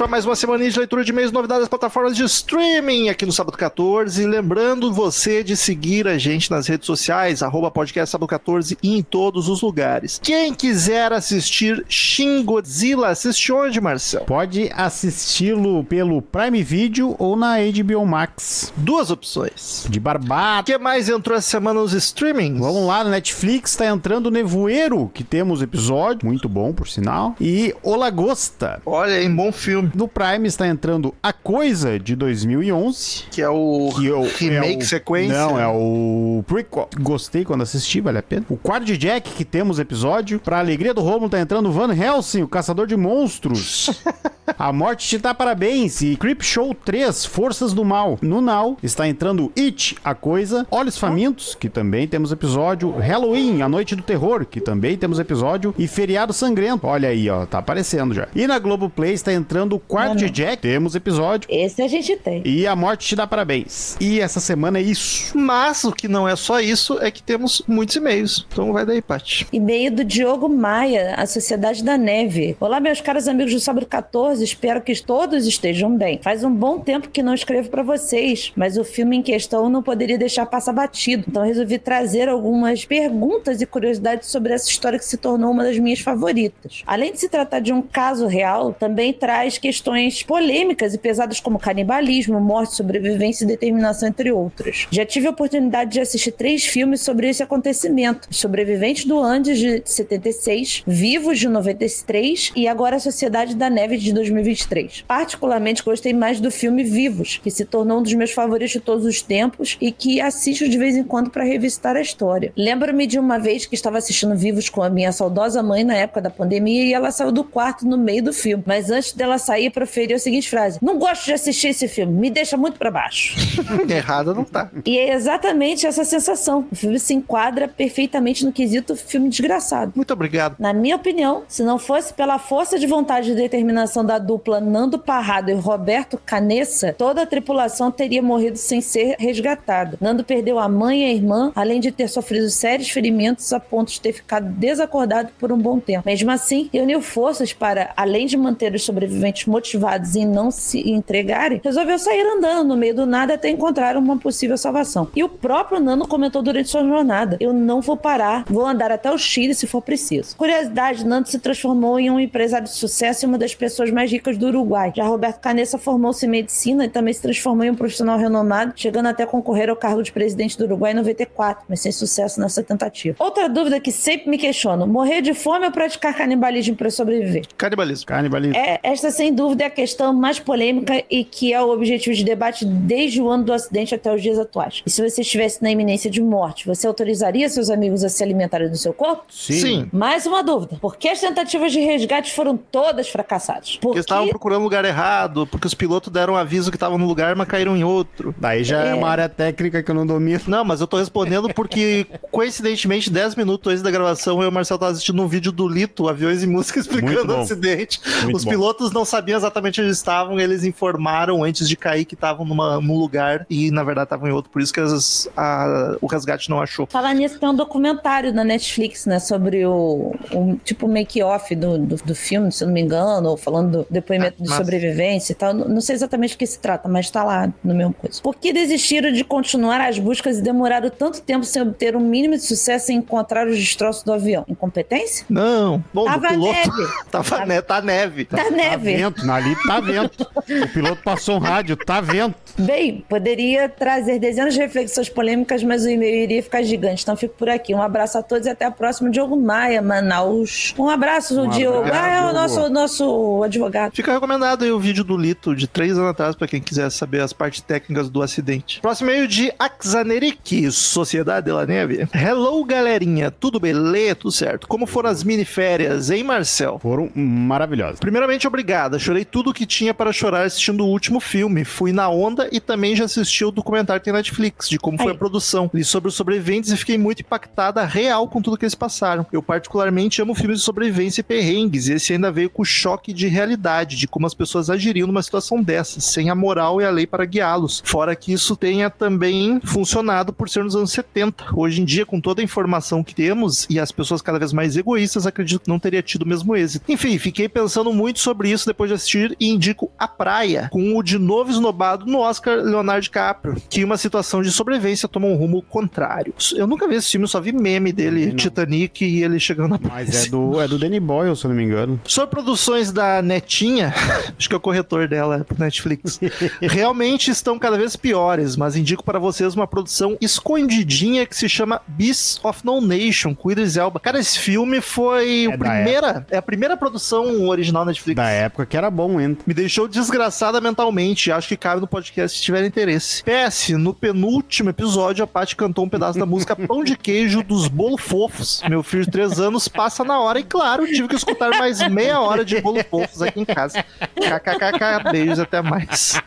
Para mais uma semana de leitura de e-mails, novidades das plataformas de streaming aqui no Sábado 14. Lembrando você de seguir a gente nas redes sociais, arroba podcast Sábado 14 e em todos os lugares. Quem quiser assistir Shin Godzilla, assiste onde, Marcel? Pode assisti-lo pelo Prime Video ou na HBO Max. Duas opções. De O barbata. que mais entrou essa semana nos streamings? Vamos lá, no Netflix tá entrando o Nevoeiro, que temos episódio, muito bom por sinal, e O Lagosta. Olha aí, bom filme. No Prime está entrando A Coisa, de 2011. Que é o Que eu- remake é o- sequência. Não, é o prequel. Gostei quando assisti, vale a pena. O quarto de Jack, que temos episódio. Pra alegria do Romulo, tá entrando Van Helsing, o caçador de monstros. <laughs> a Morte te dá parabéns. E Creep Show 3, Forças do Mal. No Now está entrando It, a Coisa. Olhos Famintos, que também temos episódio. Halloween, a Noite do Terror, que também temos episódio. E Feriado Sangrento. Olha aí, ó, tá aparecendo já. E na Globoplay está entrando quarto de Jack. Temos episódio. Esse a gente tem. E a morte te dá parabéns. E essa semana é isso. Mas o que não é só isso é que temos muitos e-mails. Então vai daí, Paty. E-mail do Diogo Maia, a Sociedade da Neve. Olá, meus caros amigos do Sábado 14, espero que todos estejam bem. Faz um bom tempo que não escrevo pra vocês, mas o filme em questão não poderia deixar passar batido. Então resolvi trazer algumas perguntas e curiosidades sobre essa história que se tornou uma das minhas favoritas. Além de se tratar de um caso real, também traz questões polêmicas e pesadas como canibalismo, morte, sobrevivência e determinação, entre outras. Já tive a oportunidade de assistir três filmes sobre esse acontecimento: Sobreviventes do Andes de 76, Vivos de 93 e agora a Sociedade da Neve de 2023. Particularmente gostei mais do filme Vivos, que se tornou um dos meus favoritos de todos os tempos e que assisto de vez em quando para revisitar a história. Lembro-me de uma vez que estava assistindo Vivos com a minha saudosa mãe na época da pandemia e ela saiu do quarto no meio do filme. Mas antes dela sair, proferiu a seguinte frase: Não gosto de assistir esse filme, me deixa muito para baixo. <laughs> Errada não tá. E é exatamente essa sensação. O filme se enquadra perfeitamente no quesito filme desgraçado. Muito obrigado. Na minha opinião, se não fosse pela força de vontade e determinação da dupla Nando Parrado e Roberto Canessa, toda a tripulação teria morrido sem ser resgatada. Nando perdeu a mãe e a irmã, além de ter sofrido sérios ferimentos a ponto de ter ficado desacordado por um bom tempo. Mesmo assim, reuniu forças para, além de manter os sobreviventes motivados em não se entregarem, resolveu sair andando no meio do nada até encontrar uma possível salvação. E o próprio Nando comentou durante sua jornada: Eu não vou parar, vou andar até o Chile se for preciso. Curiosidade, Nando se transformou em um empresário de sucesso e uma das pessoas mais ricas do Uruguai. Já Roberto Canessa formou-se em medicina e também se transformou em um profissional renomado, chegando até a concorrer ao cargo de presidente do Uruguai em 94, mas sem sucesso nessa tentativa. Outra dúvida que sempre me questiono: morrer de fome ou praticar canibalismo para sobreviver? Canibalismo. Canibalismo. É, esta, sem dúvida, é a questão mais polêmica e que é o objetivo de debate desde o ano do acidente até os dias atuais. E se você estivesse na iminência de morte, você autorizaria seus amigos a se alimentarem do seu corpo? Sim. Mais uma dúvida. Por que as tentativas de resgate foram todas fracassadas? Por Porque eles estavam procurando lugar errado, porque os pilotos deram um aviso que estavam no lugar, mas caíram em outro. Daí já é. É. uma área técnica que eu não domino. Não, mas eu tô respondendo porque, <laughs> coincidentemente, 10 minutos antes da gravação, eu e o Marcelo tava assistindo um vídeo do Lito, Aviões e Música, explicando o acidente. Muito Os bom. pilotos não sabiam exatamente onde estavam, eles informaram antes de cair que estavam numa- num lugar e, na verdade, estavam em outro. Por isso que as- a- o resgate não achou. Falar nisso, tem um documentário na Netflix, né? Sobre o, o tipo make-off do, do, do filme, se eu não me engano, ou falando do depoimento Ah, de sobrevivência e tal. Não não sei exatamente do que se trata, mas tá lá no mesmo coisa. Por que desistiram de continuar as buscas e demoraram tanto tempo sem obter um mínimo de sucesso em encontrar os destroços do avião? Incompetência? Não, bom, Tava neve. <laughs> Tava, ne tá neve. Tá Tá neve. Vento, ali tá vento. O piloto passou um rádio, tá vento. Bem, poderia trazer dezenas de reflexões polêmicas, mas o e-mail iria ficar gigante. Então fico por aqui. Um abraço a todos e até a próxima. Diogo Maia, Manaus. Um abraço, Um Diogo. abraço, ah, é o nosso, nosso advogado. Fica recomendado aí o vídeo do Lito de três anos atrás pra quem quiser saber as partes técnicas do acidente. Próximo e-mail de Axanerik, Sociedade de la Neve. Hello, galerinha. Tudo beleza? Tudo certo. Como foram as mini férias, hein, Marcel? Foram maravilhosos. Primeiramente, obrigada. Chorei tudo o que tinha para chorar assistindo o último filme. Fui na onda e também já assisti o documentário que tem Netflix, de como foi Aí. a produção. Li sobre os sobreviventes e fiquei muito impactada real com tudo que eles passaram. Eu particularmente amo filmes de sobrevivência e perrengues, e esse ainda veio com o choque de realidade, de como as pessoas agiriam numa situação dessas, sem a moral e a lei para guiá-los. Fora que isso tenha também funcionado por ser nos anos 70. Hoje em dia, com toda a informação que temos e as pessoas cada vez mais egoístas, acredito que não teria tido o mesmo êxito. Enfim, fiquei pensando muito sobre isso depois de assistir e indico A Praia, com o de novo esnobado no Oscar Leonardo DiCaprio, que em uma situação de sobrevivência toma um rumo contrário. Eu nunca vi esse filme, só vi meme dele, não. Titanic, e ele chegando na praia. Mas é do, é do Danny Boyle, se eu não me engano. Sobre produções da Netinha, <laughs> acho que é o corretor dela é pro Netflix, <laughs> realmente estão cada vez piores, mas indico para vocês uma produção escondidinha que se chama Beasts of No Nation, com Idris Elba. Cara, esse filme foi É o da primeira, é a primeira produção original Netflix. Da época que era bom, hein? Me deixou desgraçada mentalmente. Acho que cabe no podcast se tiver interesse. PS, no penúltimo episódio, a Paty cantou um pedaço da música <laughs> Pão de Queijo dos Bolo Fofos. Meu filho de três anos passa na hora e, claro, tive que escutar mais meia hora de Bolo Fofos aqui em casa. KKKK, beijos, até mais.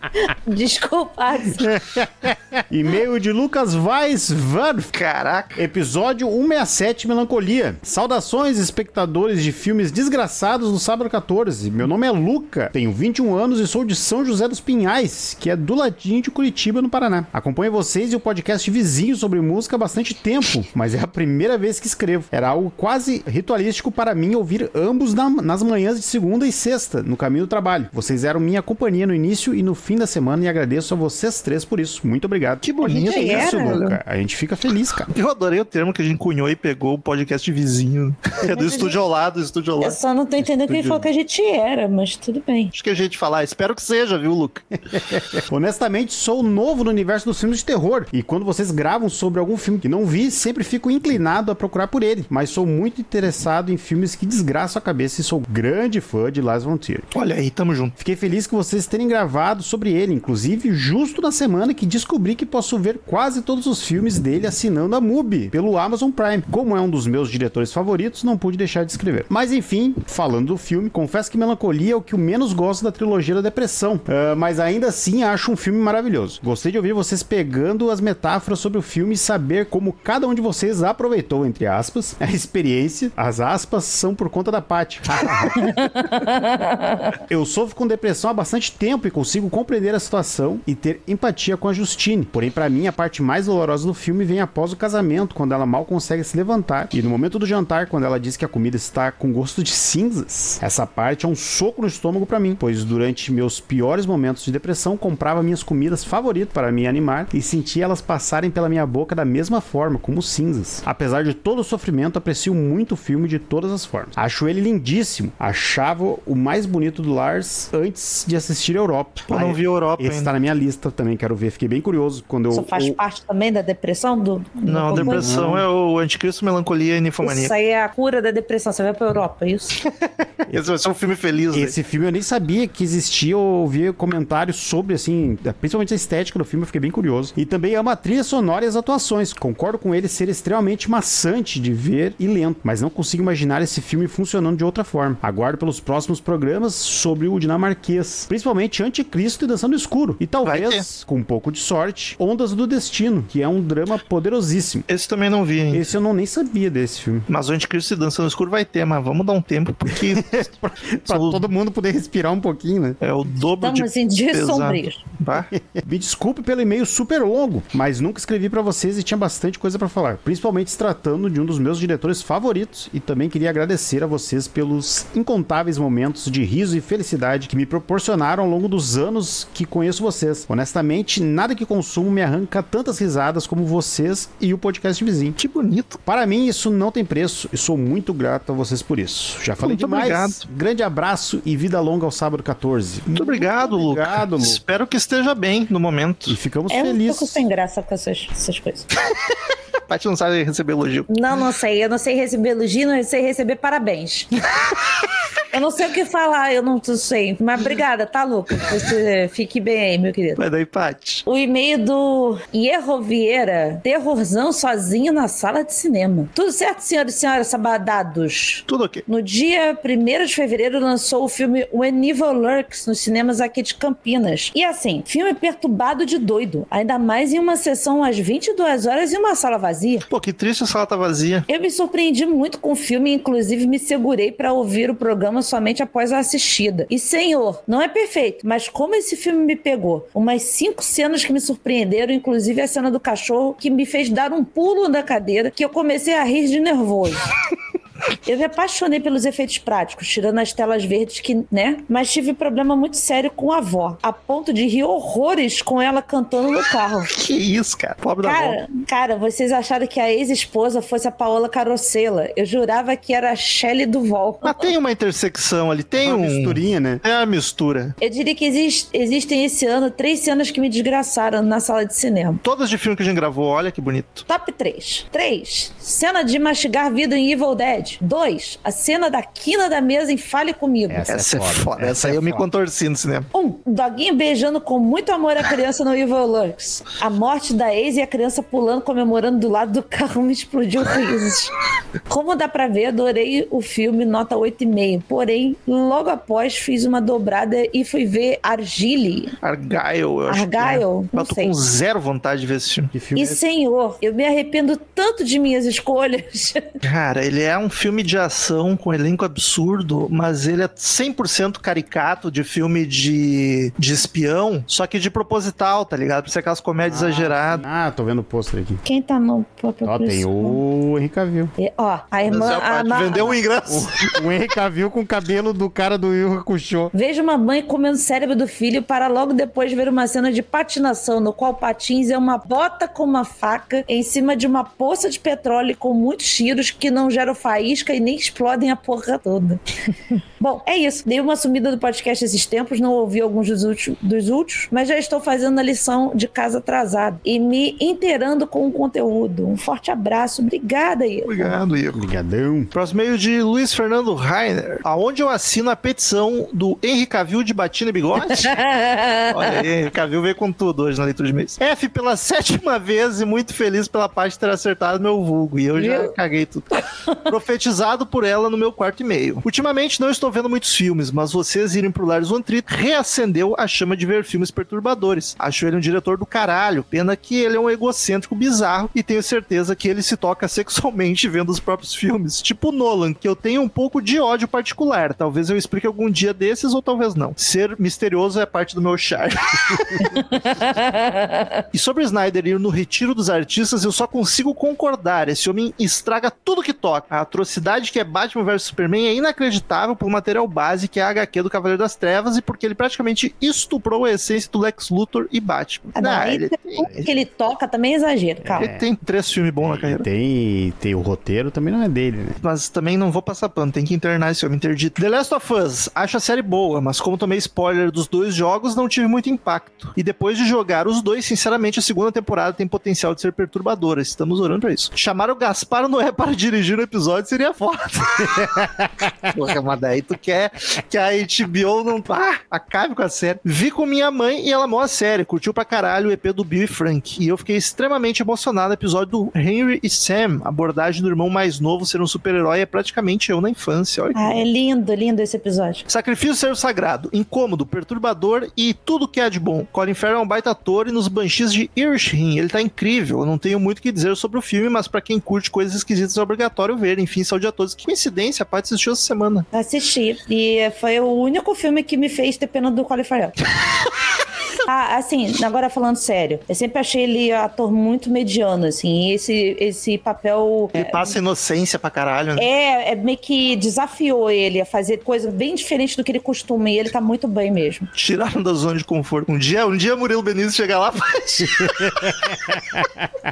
Desculpa. <laughs> E-mail de Lucas Weiswerf. Caraca. Episódio 167 Melancolia. Saudações, espectadores de filmes desgraçados no sábado 14. Meu nome é Luca, tenho 21 anos e sou de São José dos Pinhais, que é do ladinho de Curitiba, no Paraná. Acompanho vocês e o podcast vizinho sobre música há bastante tempo, mas é a primeira vez que escrevo. Era algo quase ritualístico para mim ouvir ambos na- nas manhãs de segunda e sexta, no caminho do trabalho. Vocês eram minha companhia no início e no fim da semana e agradeço a vocês três por isso. Muito obrigado. Que bonito gente isso, era. Luca. A gente fica feliz, cara. Eu adorei o termo que a gente cunhou e pegou o podcast vizinho. É do estúdio ao lado, do estúdio ao Eu lado. só não tô entendendo o que ele falou que a gente era, mas tudo bem. Acho que a gente falar, espero que seja, viu, Luca? <laughs> Honestamente, sou novo no universo dos filmes de terror. E quando vocês gravam sobre algum filme que não vi, sempre fico inclinado a procurar por ele. Mas sou muito interessado em filmes que desgraçam a cabeça e sou grande fã de Lars von Trier. Olha aí, tamo junto. Fiquei feliz que vocês terem gravado sobre ele, inclusive justo na semana que descobri que posso ver quase todos os filmes dele assinando a MUBI pelo Amazon Prime. Como é um dos meus diretores favoritos, não pude deixar de escrever. Mas enfim, falando do filme, confesso que Melancolia é o que eu menos gosto da trilogia da Depressão, uh, mas ainda assim acho um filme maravilhoso. Gostei de ouvir vocês pegando as metáforas sobre o filme e saber como cada um de vocês aproveitou, entre aspas, a experiência. As aspas são por conta da Paty. <laughs> eu sofro com depressão há bastante tempo e consigo compreender a situação e ter empatia com a Justine. Porém, para mim, a parte mais dolorosa do filme vem após o casamento, quando ela mal consegue se levantar. E no momento do jantar, quando ela diz que a comida está com gosto de cinzas. Essa parte é um soco no estômago para mim, pois durante meus piores momentos de depressão, comprava minhas comidas favoritas para me animar e sentia elas passarem pela minha boca da mesma forma, como cinzas. Apesar de todo o sofrimento, aprecio muito o filme de todas as formas. Acho ele lindíssimo. Achava o mais bonito do Lars antes de assistir Europa. Eu não vi Europa Esse ainda. tá na minha lista também, quero ver. Fiquei bem curioso quando Isso eu. faz eu- parte também da depressão? Do, do Não, depressão é o anticristo, melancolia e ninfomania. Isso aí é a cura da depressão. Você vai pra Europa, é isso? <laughs> Esse vai ser um filme feliz, né? Filme eu nem sabia que existia, eu ouvi comentários sobre, assim, principalmente a estética do filme, eu fiquei bem curioso. E também amo a trilha sonora e as atuações. Concordo com ele ser extremamente maçante de ver e lento, mas não consigo imaginar esse filme funcionando de outra forma. Aguardo pelos próximos programas sobre o dinamarquês, principalmente Anticristo e Dançando Escuro. E talvez, com um pouco de sorte, Ondas do Destino, que é um drama poderosíssimo. Esse também não vi ainda. Esse eu não nem sabia desse filme. Mas o Anticristo e Dança no Escuro vai ter, mas vamos dar um tempo, porque <laughs> Pra são- todo mundo poder respirar um pouquinho, né? é o dobro Estamos de em dias pesado. sombrios. <laughs> Bah. Me desculpe pelo e-mail super longo, mas nunca escrevi pra vocês e tinha bastante coisa pra falar, principalmente se tratando de um dos meus diretores favoritos e também queria agradecer a vocês pelos incontáveis momentos de riso e felicidade que me proporcionaram ao longo dos anos que conheço vocês. Honestamente, nada que consumo me arranca tantas risadas como vocês e o podcast vizinho. Que bonito. Para mim, isso não tem preço e sou muito grato a vocês por isso. Já falei Muito demais. obrigado. Grande abraço e vida longa ao sábado 14. Muito obrigado, Luca. obrigado, Luca. Espero que esteja bem no momento. E ficamos É um felizes. pouco sem graça com essas, essas coisas. <laughs> <laughs> Paty não sabe receber elogio. Não, não sei. Eu não sei receber elogio, não sei receber parabéns. eu não sei o que falar, eu não sei. Mas obrigada, tá, Lucas? Você fique bem aí, meu querido. Vai daí, Paty. O e-mail do Hierro Vieira, terrorzão sozinho na sala de cinema. Tudo certo, senhoras e senhores sabadados? Tudo ok. No dia 1 de fevereiro lançou o filme When Evil Lurks nos cinemas aqui de Campinas. E assim, filme perturbado de doido. Ainda mais em uma sessão às 22 horas e uma sala vazia. Pô, que triste a sala tá vazia. Eu me surpreendi muito com o filme, inclusive me segurei para ouvir o programa somente após a assistida. E senhor, não é perfeito, mas como esse filme me pegou? Umas cinco cenas que me surpreenderam, inclusive a cena do cachorro que me fez dar um pulo na cadeira que eu comecei a rir de nervoso. <laughs> Eu me apaixonei pelos efeitos práticos, tirando as telas verdes que, né? Mas tive problema muito sério com a avó, a ponto de rir horrores com ela cantando no carro. <laughs> Que isso, cara. Pobre da avó. Cara, cara, vocês acharam que a ex-esposa fosse a Paola Carosella. Eu jurava que era a Shelley Duval. Mas tem uma intersecção ali, tem Uma um. misturinha, né? É uma mistura. Eu diria que existe- existem esse ano três cenas que me desgraçaram na sala de cinema. Todas de filme que a gente gravou, olha que bonito. Top 3. 3. Cena de mastigar vidro em Evil Dead. 2. A cena da quina da mesa em Fale Comigo. Essa Essa, é é foda. foda. Essa, Essa aí é eu me foda. contorci no cinema. Um, doguinho beijando com muito amor a criança no Evil Lurks. A morte da ex e a criança pulando, comemorando do lado do carro me explodiu risos. Como dá pra ver, adorei o filme, nota 8,5. Porém, logo após fiz uma dobrada e fui ver Argyle. Argyle, eu acho. que é. Argyle? Não Mas eu tô sei. com zero vontade de ver esse filme. Que filme E é senhor, eu me arrependo tanto de minhas escolhas. Cara, ele é um filme de ação com elenco absurdo, mas ele é 100% caricato de filme de, de espião, só que de proposital, tá ligado? Pra ser aquelas comédias exageradas. Ah, tô vendo o pôster aqui. Quem tá no próprio Ó, tem o Henry Cavill. E, Ó, a Mas irmã. é a a ma- vendeu um ingresso. O Henry Cavill com o cabelo do cara do Yu Hakusho. Vejo uma mãe comendo o cérebro do filho para logo depois ver uma cena de patinação, no qual patins é uma bota com uma faca em cima de uma poça de petróleo com muitos tiros que não geram faísca faísca e nem explodem a porra toda. <laughs> Bom, é isso. Dei uma sumida do podcast esses tempos, não ouvi alguns dos últimos, dos últimos, mas já estou fazendo a lição de casa atrasada e me inteirando com o conteúdo. Um forte abraço. Obrigada, Ivo. Obrigado, Ivo. Obrigadão. Próximo meio de Luiz Fernando Rainer. Aonde eu assino a petição do Henry Cavill de batina e bigode? <laughs> Olha aí, Henry Cavill veio com tudo hoje na leitura de mês. F pela sétima vez e muito feliz pela parte de ter acertado meu vulgo. E eu já Viu? caguei tudo. <laughs> Profetizado por ela no meu quarto e meio. Ultimamente não estou vendo muitos filmes, mas vocês irem pro Lars von Trier reacendeu a chama de ver filmes perturbadores. Acho ele um diretor do caralho. Pena que ele é um egocêntrico bizarro e tenho certeza que ele se toca <laughs> sexualmente vendo os próprios filmes. Tipo Nolan, que eu tenho um pouco de ódio particular. Talvez eu explique algum dia desses ou talvez não. Ser misterioso é parte do meu charme. <laughs> E sobre Snyder ir no retiro dos artistas, eu só consigo concordar. Esse homem estraga tudo que toca. A atrocidade que é Batman vs Superman é inacreditável por material base que é a HQ do Cavaleiro das Trevas e porque ele praticamente estuprou a essência do Lex Luthor e Batman. Ah, não, ele, tudo que ele toca também é exagero, calma. ele tem três filmes bons na carreira. Tem, tem o roteiro, também não é dele, né? Mas também não vou passar pano, tem que internar esse homem interdito. The Last of Us, acho a série boa, mas como tomei spoiler dos dois jogos, não tive muito impacto. E depois de jogar os dois, sinceramente, a segunda temporada tem potencial de ser perturbadora. Estamos orando pra isso. Chamar o Gaspar Noé para dirigir o episódio seria foda. <laughs> Porra, mas daí tu quer que a HBO não ah, acabe com a série. Vi com minha mãe e ela amou a série, curtiu pra caralho o EP do Bill e Frank. E eu fiquei extremamente emocionado no episódio do Henry e Sam. A abordagem do irmão mais novo ser um super-herói é praticamente eu na infância. Olha. Ah, é lindo, lindo esse episódio. Sacrifício ser sagrado, incômodo, perturbador e tudo que há de bom. Colin Farrell é um baita ator e nos Banshees de Irishin ele tá incrível. Eu não tenho muito o que dizer sobre o filme, mas pra quem curte coisas esquisitas é obrigatório ver. Enfim, saúde a todos. Que coincidência, a Paty assistiu essa semana. Assisti. E foi o único filme que me fez ter pena do Colin Farrell. <laughs> Ah, assim, agora falando sério, eu sempre achei ele ator muito mediano, assim, e esse, esse papel Ele passa inocência pra caralho, né? é, é meio que desafiou ele a fazer coisa bem diferente do que ele costuma, e ele tá muito bem mesmo. Tiraram da zona de conforto. Um dia, um dia Murilo Benício chegar lá faz.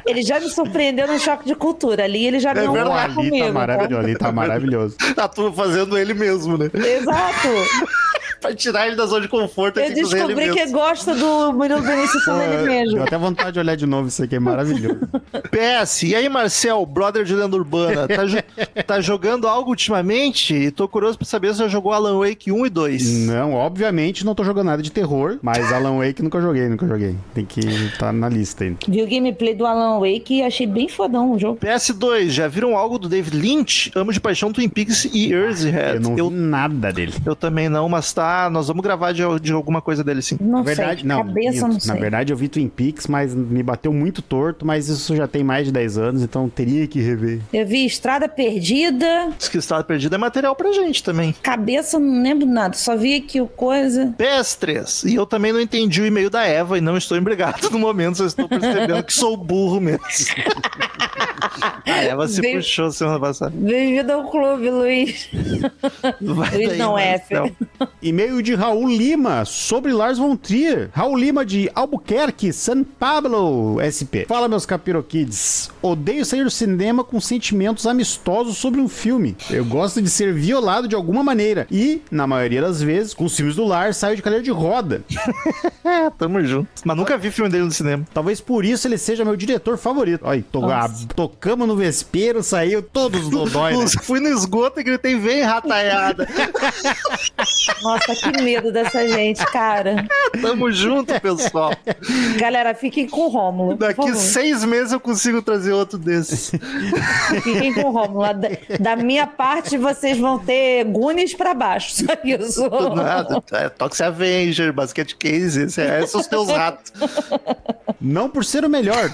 Ele já me surpreendeu no choque de cultura, ali ele já ganhou um verdade, lugar ali comigo. <laughs> tá maravilhoso, ali tá maravilhoso. a turma fazendo ele mesmo, né? Exato. Pra tirar ele da zona de conforto. Eu ele descobri que gosta do Murilo Benício sendo ele mesmo. Deu até vontade de olhar de novo isso aqui, é maravilhoso. PS, e aí, Marcel, brother de lenda urbana, tá, jo- tá jogando algo ultimamente? E tô curioso pra saber se já jogou Alan Wake 1 e 2. Não, obviamente não tô jogando nada de terror, mas Alan Wake nunca joguei, nunca joguei. Tem que estar na lista ainda. Vi o gameplay do Alan Wake e achei bem fodão o jogo. PS2, já viram algo do David Lynch? Amo de paixão Twin Peaks e Eraserhead. Eu não Eu, vi nada dele. eu também não, mas tá, nós vamos gravar de, de alguma coisa dele sim. Não Na verdade, sei, não. cabeça minto. não sei. Na verdade, eu vi Twin Peaks, mas me bateu muito torto, mas isso já tem mais de 10 anos, então teria que rever. Eu vi Estrada Perdida, Diz que Estado Perdido é material pra gente também. cabeça não lembro nada, só vi aqui o coisa. PS3, e eu também não entendi o e-mail da Eva e não estou embriagado no momento, só estou percebendo que sou burro mesmo. <laughs> A Eva se Veio- puxou semana passada. Bem-vindo ao clube, Luiz. Luiz não é. E-mail de Raul Lima sobre Lars von Trier. Raul Lima de Albuquerque, San Pablo, SP. Fala, meus capiroquids. Odeio sair do cinema com sentimentos amistosos sobre um filme. Eu gosto de ser violado de alguma maneira. E, na maioria das vezes, com os filmes do Lars, saio de cadeira de roda. <laughs> Tamo junto. Mas nunca vi filme dele no cinema. Talvez por isso ele seja meu diretor favorito. Olha, to tocamos no vespeiro, saiu todos os dodói, <laughs> né? Fui no esgoto e gritei, vem, rataiada. <laughs> Nossa, que medo dessa gente, cara. <laughs> Tamo junto, pessoal. Galera, fiquem com o Rômulo. Daqui seis meses eu consigo trazer outro desses. <laughs> Fiquem com o Rômulo. Da, da minha parte, vocês vão ter Gunis pra baixo. Só isso. Nada. É, Toxic Avenger, Basket Case, é, esses são os teus ratos. Não por ser o melhor,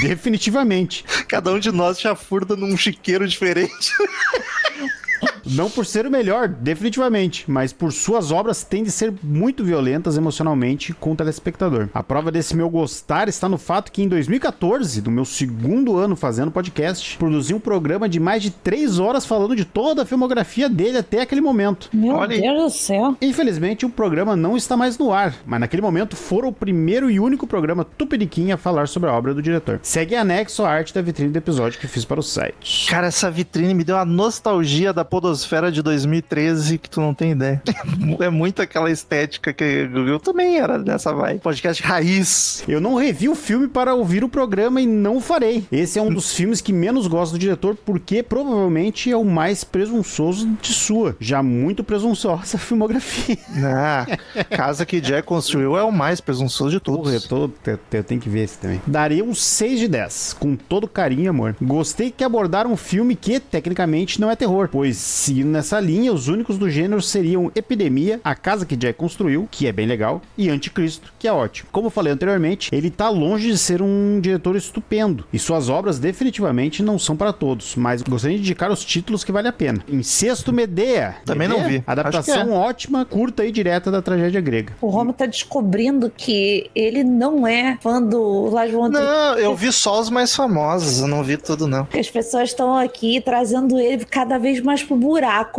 definitivamente. Cada um de nós chafurda num chiqueiro diferente. <laughs> Não por ser o melhor, definitivamente, mas por suas obras tendem a ser muito violentas emocionalmente com o telespectador. A prova desse meu gostar está no fato que em 2014, no meu segundo ano fazendo podcast, produzi um programa de mais de três horas falando de toda a filmografia dele até aquele momento. Meu Olha. Deus do céu. Infelizmente, o programa não está mais no ar, mas naquele momento foram o primeiro e único programa tupiniquim a falar sobre a obra do diretor. Segue anexo a arte da vitrine do episódio que fiz para o site. Cara, essa vitrine me deu uma nostalgia da podosfera de 2013 que tu não tem ideia. <laughs> É muito aquela estética que eu também era dessa vibe. Podcast raiz. Eu não revi o filme para ouvir o programa e não farei. Esse é um dos <laughs> filmes que menos gosto do diretor porque provavelmente é o mais presunçoso de sua, já muito presunçosa filmografia. <laughs> Ah, casa que Jack construiu é o mais presunçoso de Porra, eu, todos. tô, eu, eu tenho que ver esse também. Daria um 6 de 10, com todo carinho amor. Gostei que abordaram um filme que, tecnicamente, não é terror, pois, seguindo nessa linha, os únicos do gênero seriam Epidemia, A Casa que Jack Construiu, que é bem legal, e Anticristo, que é ótimo. Como eu falei anteriormente, ele tá longe de ser um diretor estupendo, e suas obras definitivamente não são para todos, mas gostaria de indicar os títulos que vale a pena. Em sexto, Medea. Também não Medea? vi. Adaptação é. ótima, curta e direta da tragédia grega. O Romo tá descobrindo que ele não é fã do Lars von Trier. Não, eu vi só os mais famosos, eu não vi tudo, não. As pessoas estão aqui trazendo ele cada vez mais pro buraco,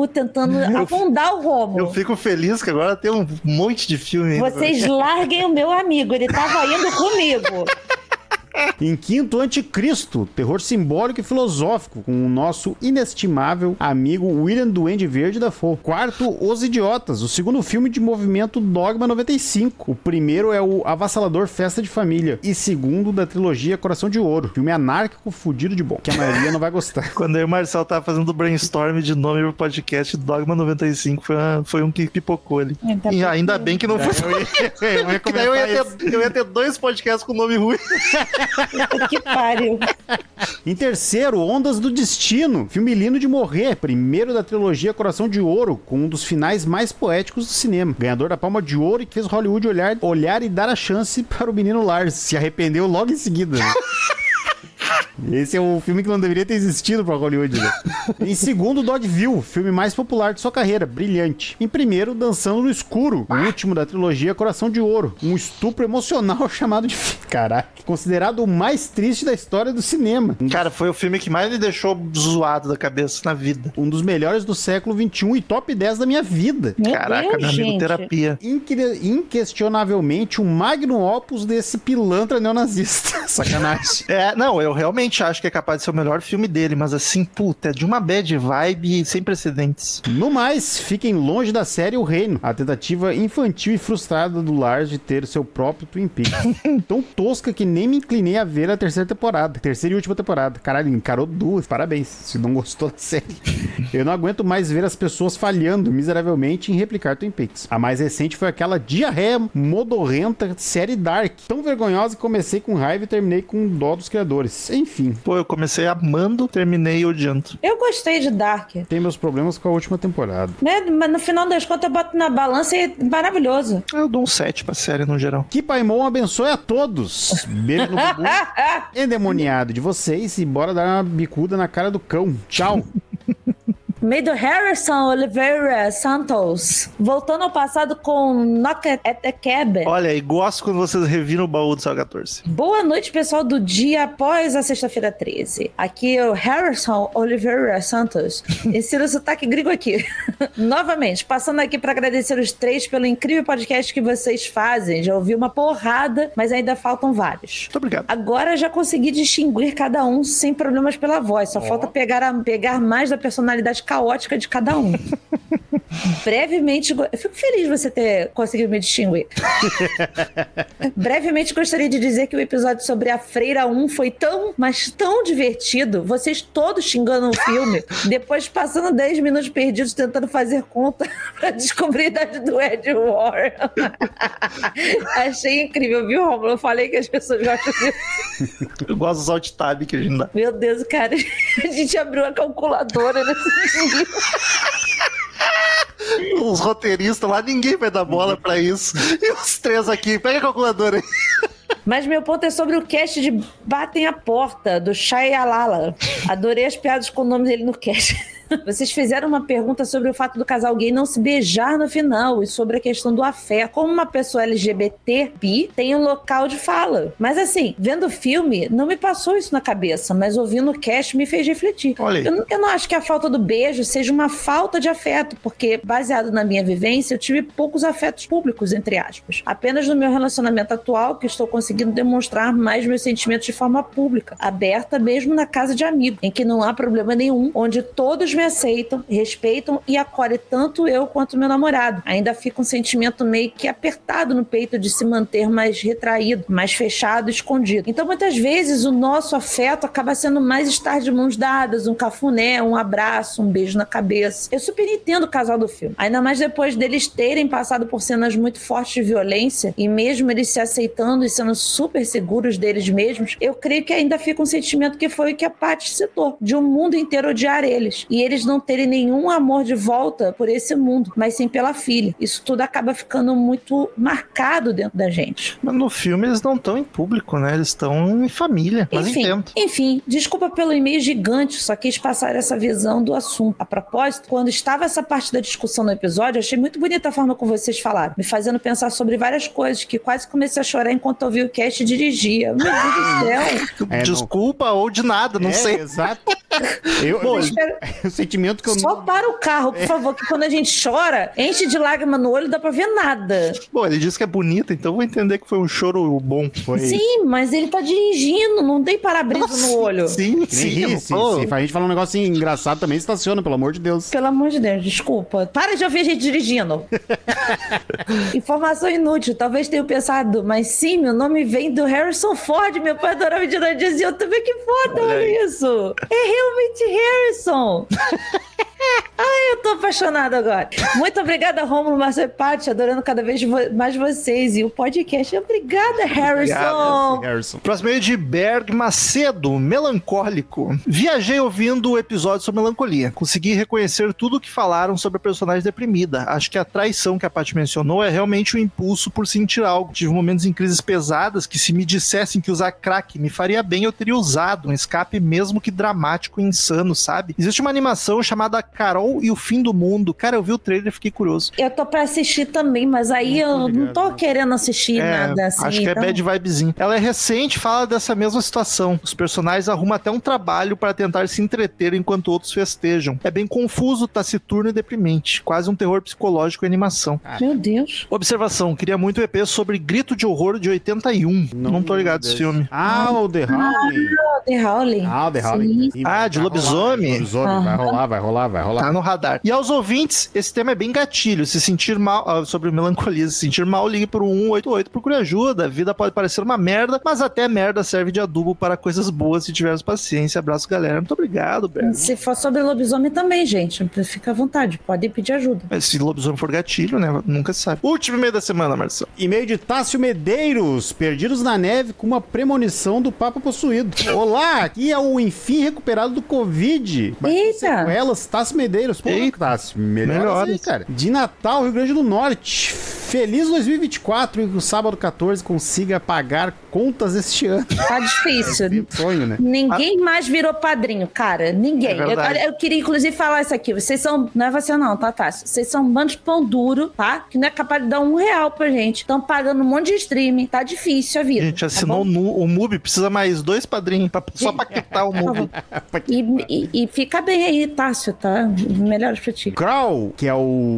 tentando afundar o Romo. Eu fico feliz que agora tem um monte de filme. Vocês larguem o meu amigo, ele tava indo comigo. <laughs> Em quinto, Anticristo, terror simbólico e filosófico, com o nosso inestimável amigo William Duende Verde da Fo. Quarto, Os Idiotas, o segundo filme de movimento Dogma 95. O primeiro é o avassalador Festa de Família. E segundo, da trilogia Coração de Ouro, filme anárquico fudido de bom, que a maioria não vai gostar. <laughs> Quando eu e o Marcel tava fazendo brainstorm de nome pro podcast, Dogma 95 foi, uma- foi um que pipocou ali. Ainda e bem ainda que- bem que não foi. Eu ia, eu ia <laughs> eu ia, ter, eu ia ter dois podcasts com nome ruim. <laughs> Puta que pariu. Em terceiro, Ondas do Destino, filme lindo de morrer, primeiro da trilogia Coração de Ouro, com um dos finais mais poéticos do cinema. Ganhador da Palma de Ouro e que fez Hollywood olhar, olhar e dar a chance para o menino Lars. Se arrependeu logo em seguida. <laughs> Esse é o filme que não deveria ter existido para Hollywood. Né? <laughs> Em segundo, Dogville, filme mais popular de sua carreira, brilhante. Em primeiro, Dançando no Escuro, o último da trilogia Coração de Ouro, um estupro emocional <laughs> chamado de... Caraca, considerado o mais triste da história do cinema. Cara, foi o filme que mais me deixou zoado da cabeça na vida. um dos melhores do século XXI e top 10 da minha vida. Meu Caraca, Deus, meu amigo, gente. terapia. Inque- inquestionavelmente um magnum opus desse pilantra neonazista. Sacanagem. É, não, eu realmente acho que é capaz de ser o melhor filme dele, mas assim, puta, é de uma bad vibe sem precedentes. No mais, fiquem longe da série O Reino, a tentativa infantil e frustrada do Lars de ter seu próprio Twin Peaks. <laughs> Tão tosca que nem me inclinei a ver a terceira temporada, terceira e última temporada. Caralho, encarou duas, parabéns, se não gostou da série. Eu não aguento mais ver as pessoas falhando miseravelmente em replicar Twin Peaks. A mais recente foi aquela diarreia modorrenta série Dark, tão vergonhosa que comecei com raiva e terminei com dó dos criadores. Enfim, Pô, eu comecei amando, terminei odiando. Eu gostei de Dark. tem meus problemas com a última temporada. Né? Mas no final das contas eu boto na balança e é maravilhoso. Eu dou um 7 pra série no geral. Que Paimon abençoe a todos. Beijo no <laughs> bumbum endemoniado de vocês e bora dar uma bicuda na cara do cão. Tchau. <laughs> Meio do Harrison Oliveira Santos. Voltando ao passado com Knock at the Cab. Olha, e gosto quando vocês reviram o baú do Céu 14. Boa noite, pessoal do dia após a sexta-feira 13. Aqui é o Harrison Oliveira Santos. <laughs> Ensino o sotaque gringo aqui. <laughs> Novamente, passando aqui para agradecer os três pelo incrível podcast que vocês fazem. Já ouvi uma porrada, mas ainda faltam vários. Muito obrigado. Agora já consegui distinguir cada um sem problemas pela voz. Só falta pegar, a- pegar mais da personalidade caótica de cada um. <laughs> Brevemente, eu fico feliz de você ter conseguido me distinguir. <laughs> Brevemente gostaria de dizer que o episódio sobre a Freira 1 foi tão, mas tão divertido. Vocês todos xingando o filme, <laughs> depois passando 10 minutos perdidos tentando fazer conta pra descobrir a idade do Ed Warren. Achei incrível, viu, Romulo? Eu falei que as pessoas gostam disso. Eu gosto dos alt tab que a gente dá. Meu Deus, cara, a gente abriu a calculadora nesse. Os roteiristas lá, ninguém vai dar bola pra isso. E os três aqui, pega a calculadora aí. Mas meu ponto é sobre o cast de Batem a Porta, do Shai Alala. Adorei as piadas com o nome dele no cast. <laughs> Vocês fizeram uma pergunta sobre o fato do casal gay não se beijar no final e sobre a questão do afeto. Como uma pessoa LGBT bi tem um local de fala. Mas assim, vendo o filme, não me passou isso na cabeça, mas ouvindo o cast me fez refletir. Olha. Eu, não- eu não acho que a falta do beijo seja uma falta de afeto, porque baseado na minha vivência, eu tive poucos afetos públicos, entre aspas. Apenas no meu relacionamento atual que estou conseguindo demonstrar mais meus sentimentos de forma pública, aberta mesmo na casa de amigo, em que não há problema nenhum, onde todos me aceitam, respeitam e acolhem tanto eu quanto meu namorado. Ainda fica um sentimento meio que apertado no peito de se manter mais retraído, mais fechado, escondido. Então, muitas vezes, o nosso afeto acaba sendo mais estar de mãos dadas, um cafuné, um abraço, um beijo na cabeça. Eu super entendo o casal do filme. Ainda mais depois deles terem passado por cenas muito fortes de violência e mesmo eles se aceitando e sendo super seguros deles mesmos, eu creio que ainda fica um sentimento que foi o que a Paty citou, de um mundo inteiro odiar eles. E eles não terem nenhum amor de volta por esse mundo, mas sim pela filha. Isso tudo acaba ficando muito marcado dentro da gente. Mas no filme eles não estão em público, né? Eles estão em família. Mas enfim, entendo. enfim, desculpa pelo e-mail gigante, só quis passar essa visão do assunto. A propósito, quando estava essa parte da discussão no episódio, eu achei muito bonita a forma como vocês falaram, me fazendo pensar sobre várias coisas, que quase comecei a chorar enquanto ouvi o cast e dirigia. Meu Deus do céu. <laughs> É, não- Desculpa ou de nada, não É, sei. Exato. <laughs> Eu, Eu espero- <laughs> o sentimento que eu Só para o carro, por favor, que quando a gente chora, enche de lágrima no olho, não dá pra ver nada. Bom, ele disse que é bonita, então eu vou entender que foi um choro bom. foi. Sim, mas ele tá dirigindo, não tem para-brisa no olho. Sim, sim. ri, se, pô. se a gente falar um negócio assim engraçado também, estaciona, pelo amor de Deus. Pelo amor de Deus, desculpa. Para de ouvir a gente dirigindo. Informação inútil, talvez tenham pensado, mas sim, meu nome vem do Harrison Ford. Meu pai adorava Indiana Jones e eu também. Que foda, Olha isso. É realmente Harrison. <laughs> Ai, eu tô apaixonado agora. Muito obrigada, Romulo, Marcelo e Paty, adorando cada vez mais vocês e o podcast. Obrigada, Harrison. Harrison. Próximo e-mail de Berg Macedo, melancólico. Viajei ouvindo o episódio sobre melancolia. Consegui reconhecer tudo o que falaram sobre a personagem deprimida. Acho que a traição que a Paty mencionou é realmente o impulso por sentir algo. Tive momentos em crises pesadas que se me dissessem que usar crack me faria bem, eu teria usado. Um escape mesmo que dramático e insano, sabe? Existe uma animação chamada Carol e o Fim do Mundo. Cara, eu vi o trailer e fiquei curioso. Eu tô pra assistir também, mas aí eu não ligado, tô né? querendo assistir É, nada assim. acho que é então- bad vibezinho. Ela é recente, fala dessa mesma situação. Os personagens arrumam até um trabalho para tentar se entreter enquanto outros festejam. É bem confuso, taciturno e deprimente. Quase um terror psicológico em animação. Meu Deus. Observação, queria muito EP sobre Grito de Horror de 81. Não, tô ligado desse filme. Ah, o The Howling. The Howling. Ah, o The. Howling. Sim, Ah, vai de rolar, lobisomem? lobisomem. Vai Aham. rolar, vai rolar, vai rolar. Tá no radar. E aos ouvintes, esse tema é bem gatilho. Se sentir mal, ah, sobre melancolia, se sentir mal, ligue pro 188, procure ajuda. A vida pode parecer uma merda, mas até merda serve de adubo para coisas boas se tivermos paciência. Abraço, galera. Muito obrigado, Berg. Se for sobre lobisomem também, gente, fica à vontade, podem pedir ajuda. Mas Se lobisomem for gatilho, né? Nunca se sabe. Último e-mail da semana, Marcelo. E-mail de Tássio Medeiros, perdidos na neve com uma premonição do Papa Possuído. Olá, aqui é o enfim recuperado do Covid. Mas com Eita. Sequelas, Tássio Medeiros. Pô, Eita. Tássio, melhoras, Melhoras. aí, cara. De Natal, Rio Grande do Norte. Feliz 2024 e que o sábado 14 consiga pagar contas este ano. Tá difícil. Sonho, né? Ninguém mais virou padrinho, cara. Ninguém. É eu, eu queria, inclusive, falar isso aqui. Vocês são. Não é você, não, tá, Tássio? Vocês são um bando de pão duro, tá? Que não é capaz de dar um real pra gente. Estão pagando um monte de streaming. Tá difícil a A vida. gente tá assinou bom? o MUBI, precisa mais dois padrinhos pra, só pra quitar o MUBI. E, e- e fica bem aí, Tássio, tá? Melhores pra ti. Crow, que é o.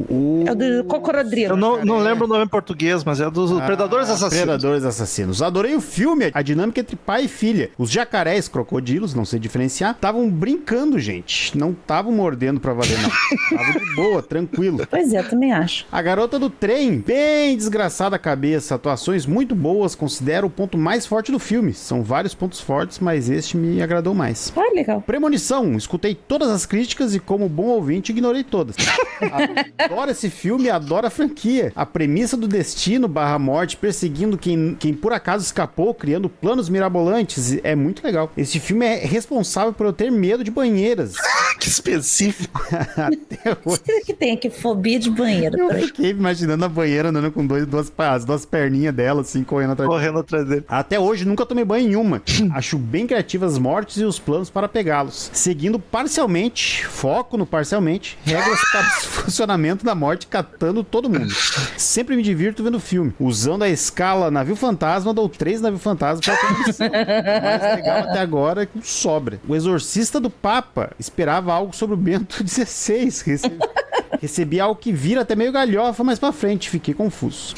o... É o do Cocorodrilo. Eu não, não é. lembro o nome em português, mas é dos Predadores Ah, Assassinos. Predadores Assassinos. Adorei o filme, a dinâmica entre pai e filha. Os jacarés, crocodilos, não sei diferenciar, estavam brincando, gente. Não estavam mordendo pra valer, não. <laughs> Estavam de boa, tranquilo. Pois é, também acho. A garota do trem, bem desgraçada a cabeça, atuações muito boas, considero o ponto mais forte do filme. São vários pontos fortes, mas este me agradou mais. Ah, legal. Premonição, escutei todas as críticas e, como bom ouvinte, ignorei todas. <laughs> Adoro esse filme, adoro a franquia. A premissa do destino barra morte perseguindo quem, quem por acaso escapou, criando planos mirabolantes, é muito legal. Esse filme é responsável por eu ter medo de banheiras. <laughs> que específico. <laughs> Até hoje. Será que tem aqui fobia de banheiro? Eu fiquei imaginando a banheira andando com dois, duas, as duas perninhas dela, assim, correndo atrás. Correndo atrás dele. Até hoje nunca tomei banho em uma. <clears throat> Acho bem criativas as mortes e os planos para pegá-los. Seguindo parcialmente, foco no parcialmente, regras para <laughs> funcionamento da morte, catando todo mundo. Sempre me divirto vendo filme, usando a escala navio fantasma, dou três navio fantasma para ter missão. O mais legal até agora é que sobra. O exorcista do Papa esperava algo sobre o Bento <laughs> XVI. Recebi, algo que vira até meio galhofa, mas pra frente, fiquei confuso.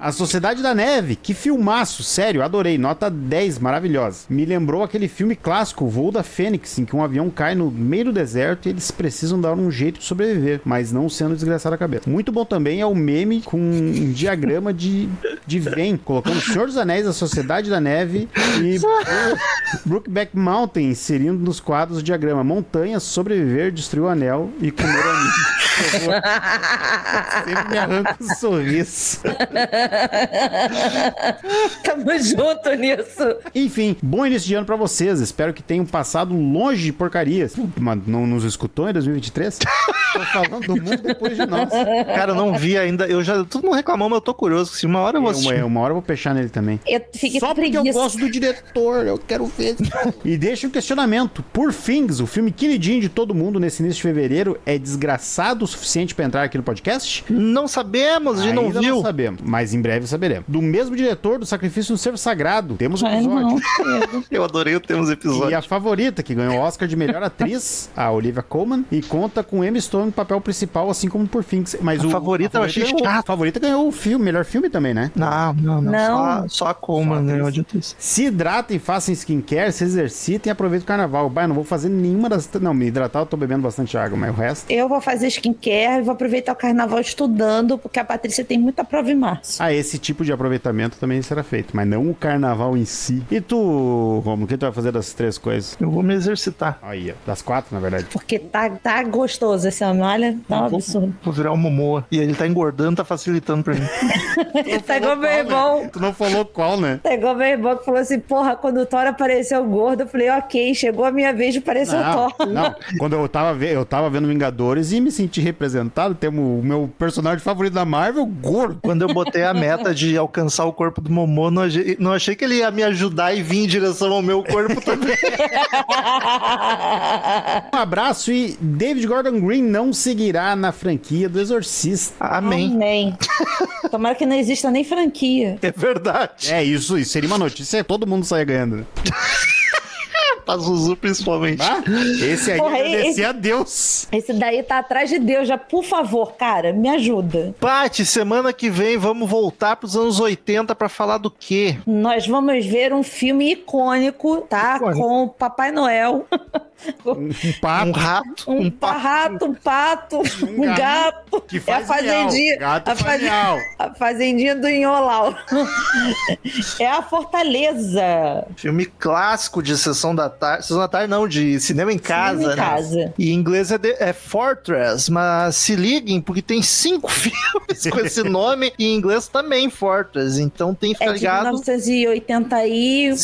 A Sociedade da Neve, que filmaço, sério, adorei, nota 10, maravilhosa. Me lembrou aquele filme clássico, Voo da Fênix, em que um avião cai no meio do deserto e eles precisam dar um jeito de sobreviver, mas não sendo desgraçado a cabeça. Muito bom também é o meme com um diagrama de, de Ven, colocando Senhor dos Anéis, a Sociedade da Neve e Brookback Mountain, inserindo nos quadros o diagrama Montanha, sobreviver, destruir o anel e comer o amigo. <laughs> Sempre me arranca um sorriso. <laughs> Tamo junto nisso. Enfim, bom início de ano pra vocês. Espero que tenham passado longe de porcarias. Mas não nos escutou em 2023? Tô falando do mundo depois de nós. Cara, eu não vi ainda. Eu já. Todo mundo reclamou, mas eu tô curioso. Se uma hora eu vou assistir. Uma, uma hora eu vou fechar nele também. Eu fiquei Só porque eu gosto do diretor, eu quero ver. <laughs> e deixa um questionamento. Por Things, o filme queridinho de todo mundo nesse início de fevereiro, é desgraçado suficiente pra entrar aqui no podcast? Não sabemos, a gente não viu. sabemos, mas em breve saberemos. Do mesmo diretor do Sacrifício no Servo Sagrado, temos um Ai, episódio. não. <laughs> Eu adorei o temos E episódio. a favorita, que ganhou o Oscar de melhor atriz, <laughs> a Olivia Colman, e conta com Emma Stone no papel principal, assim como por Things. Mas A o, favorita eu achei ganhou, chato. A favorita ganhou o filme, melhor filme também, né? Não, não, não. Não. Só, só a Coleman ganhou de atriz. Se hidratem, façam skincare, se exercitem e aproveitem o carnaval. Bah, eu não vou fazer nenhuma das. Não, me hidratar, eu tô bebendo bastante água, mas o resto. Eu vou fazer skincare e vou aproveitar o carnaval estudando, porque a Patrícia tem muita prova em março. Ah, esse tipo de aproveitamento também será feito, mas não o carnaval em si. E tu, Romulo, o que tu vai fazer dessas três coisas? Eu vou me exercitar. Aí, ó, das quatro, na verdade. Porque tá, tá gostoso esse ano, olha, tá um Vou- absurdo. Vou virar o Momoa. E ele tá engordando, tá facilitando pra mim. <laughs> Tá igual meu irmão. Tu não falou qual, né? Tá igual meu irmão que falou assim, porra, quando o Thor apareceu gordo, eu falei, ok, chegou a minha vez de parecer o Não, Thor. não, quando eu tava, eu tava vendo Vingadores e me senti representado. Temos o meu personagem favorito da Marvel, gordo. Quando eu botei a meta de alcançar o corpo do Momô, não achei, não achei que ele ia me ajudar e vir em direção ao meu corpo <laughs> também. Um abraço e David Gordon Green não seguirá na franquia do Exorcista. Amém. Amém. Tomara que não exista nem franquia. É verdade. É isso, isso seria uma notícia, todo mundo saia ganhando. <laughs> né? Pazuzu, principalmente. Ah, esse aí Porra, agradecer esse- a Deus. Esse daí tá atrás de Deus, já, por favor, cara, me ajuda. Paty, semana que vem vamos voltar pros anos 80 pra falar do quê? Nós vamos ver um filme icônico, tá? Icônico. Com o Papai Noel. <laughs> Um pato. Um rato? Um, pato. rato, um pato, um gato gato. que é a faz fazendinha. Gato a, faz a fazendinha do Inholau. <laughs> é a Fortaleza. Filme clássico de sessão da tarde. Sessão da tarde não, de cinema em casa. Cinema em né? casa. E em inglês é, de- é Fortress, mas se liguem, porque tem cinco <laughs> filmes com esse nome e em inglês também Fortress. Então tem que É ficar de ligado. 1985.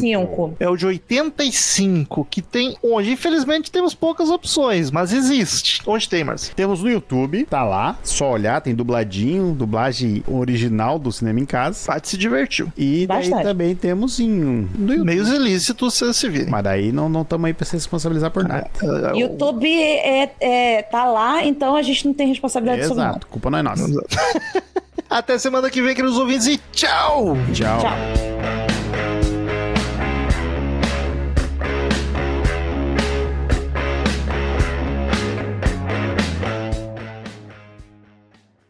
Cinco. É o de 85, que tem onde, infelizmente, temos poucas opções, mas existe. Onde tem, Marcio? Temos no YouTube, tá lá, só olhar, tem dubladinho, dublagem original do cinema em casa. Paty se divertiu. E daí também temos em no YouTube. Meios ilícitos, vocês se virem. Mas daí não estamos aí pra se responsabilizar por nada. É, é, o- YouTube é, é- tá lá, então a gente não tem responsabilidade sobre nada. Exato, culpa não é nossa. <laughs> Até semana que vem, queridos ouvintes, e tchau! Tchau. Tchau.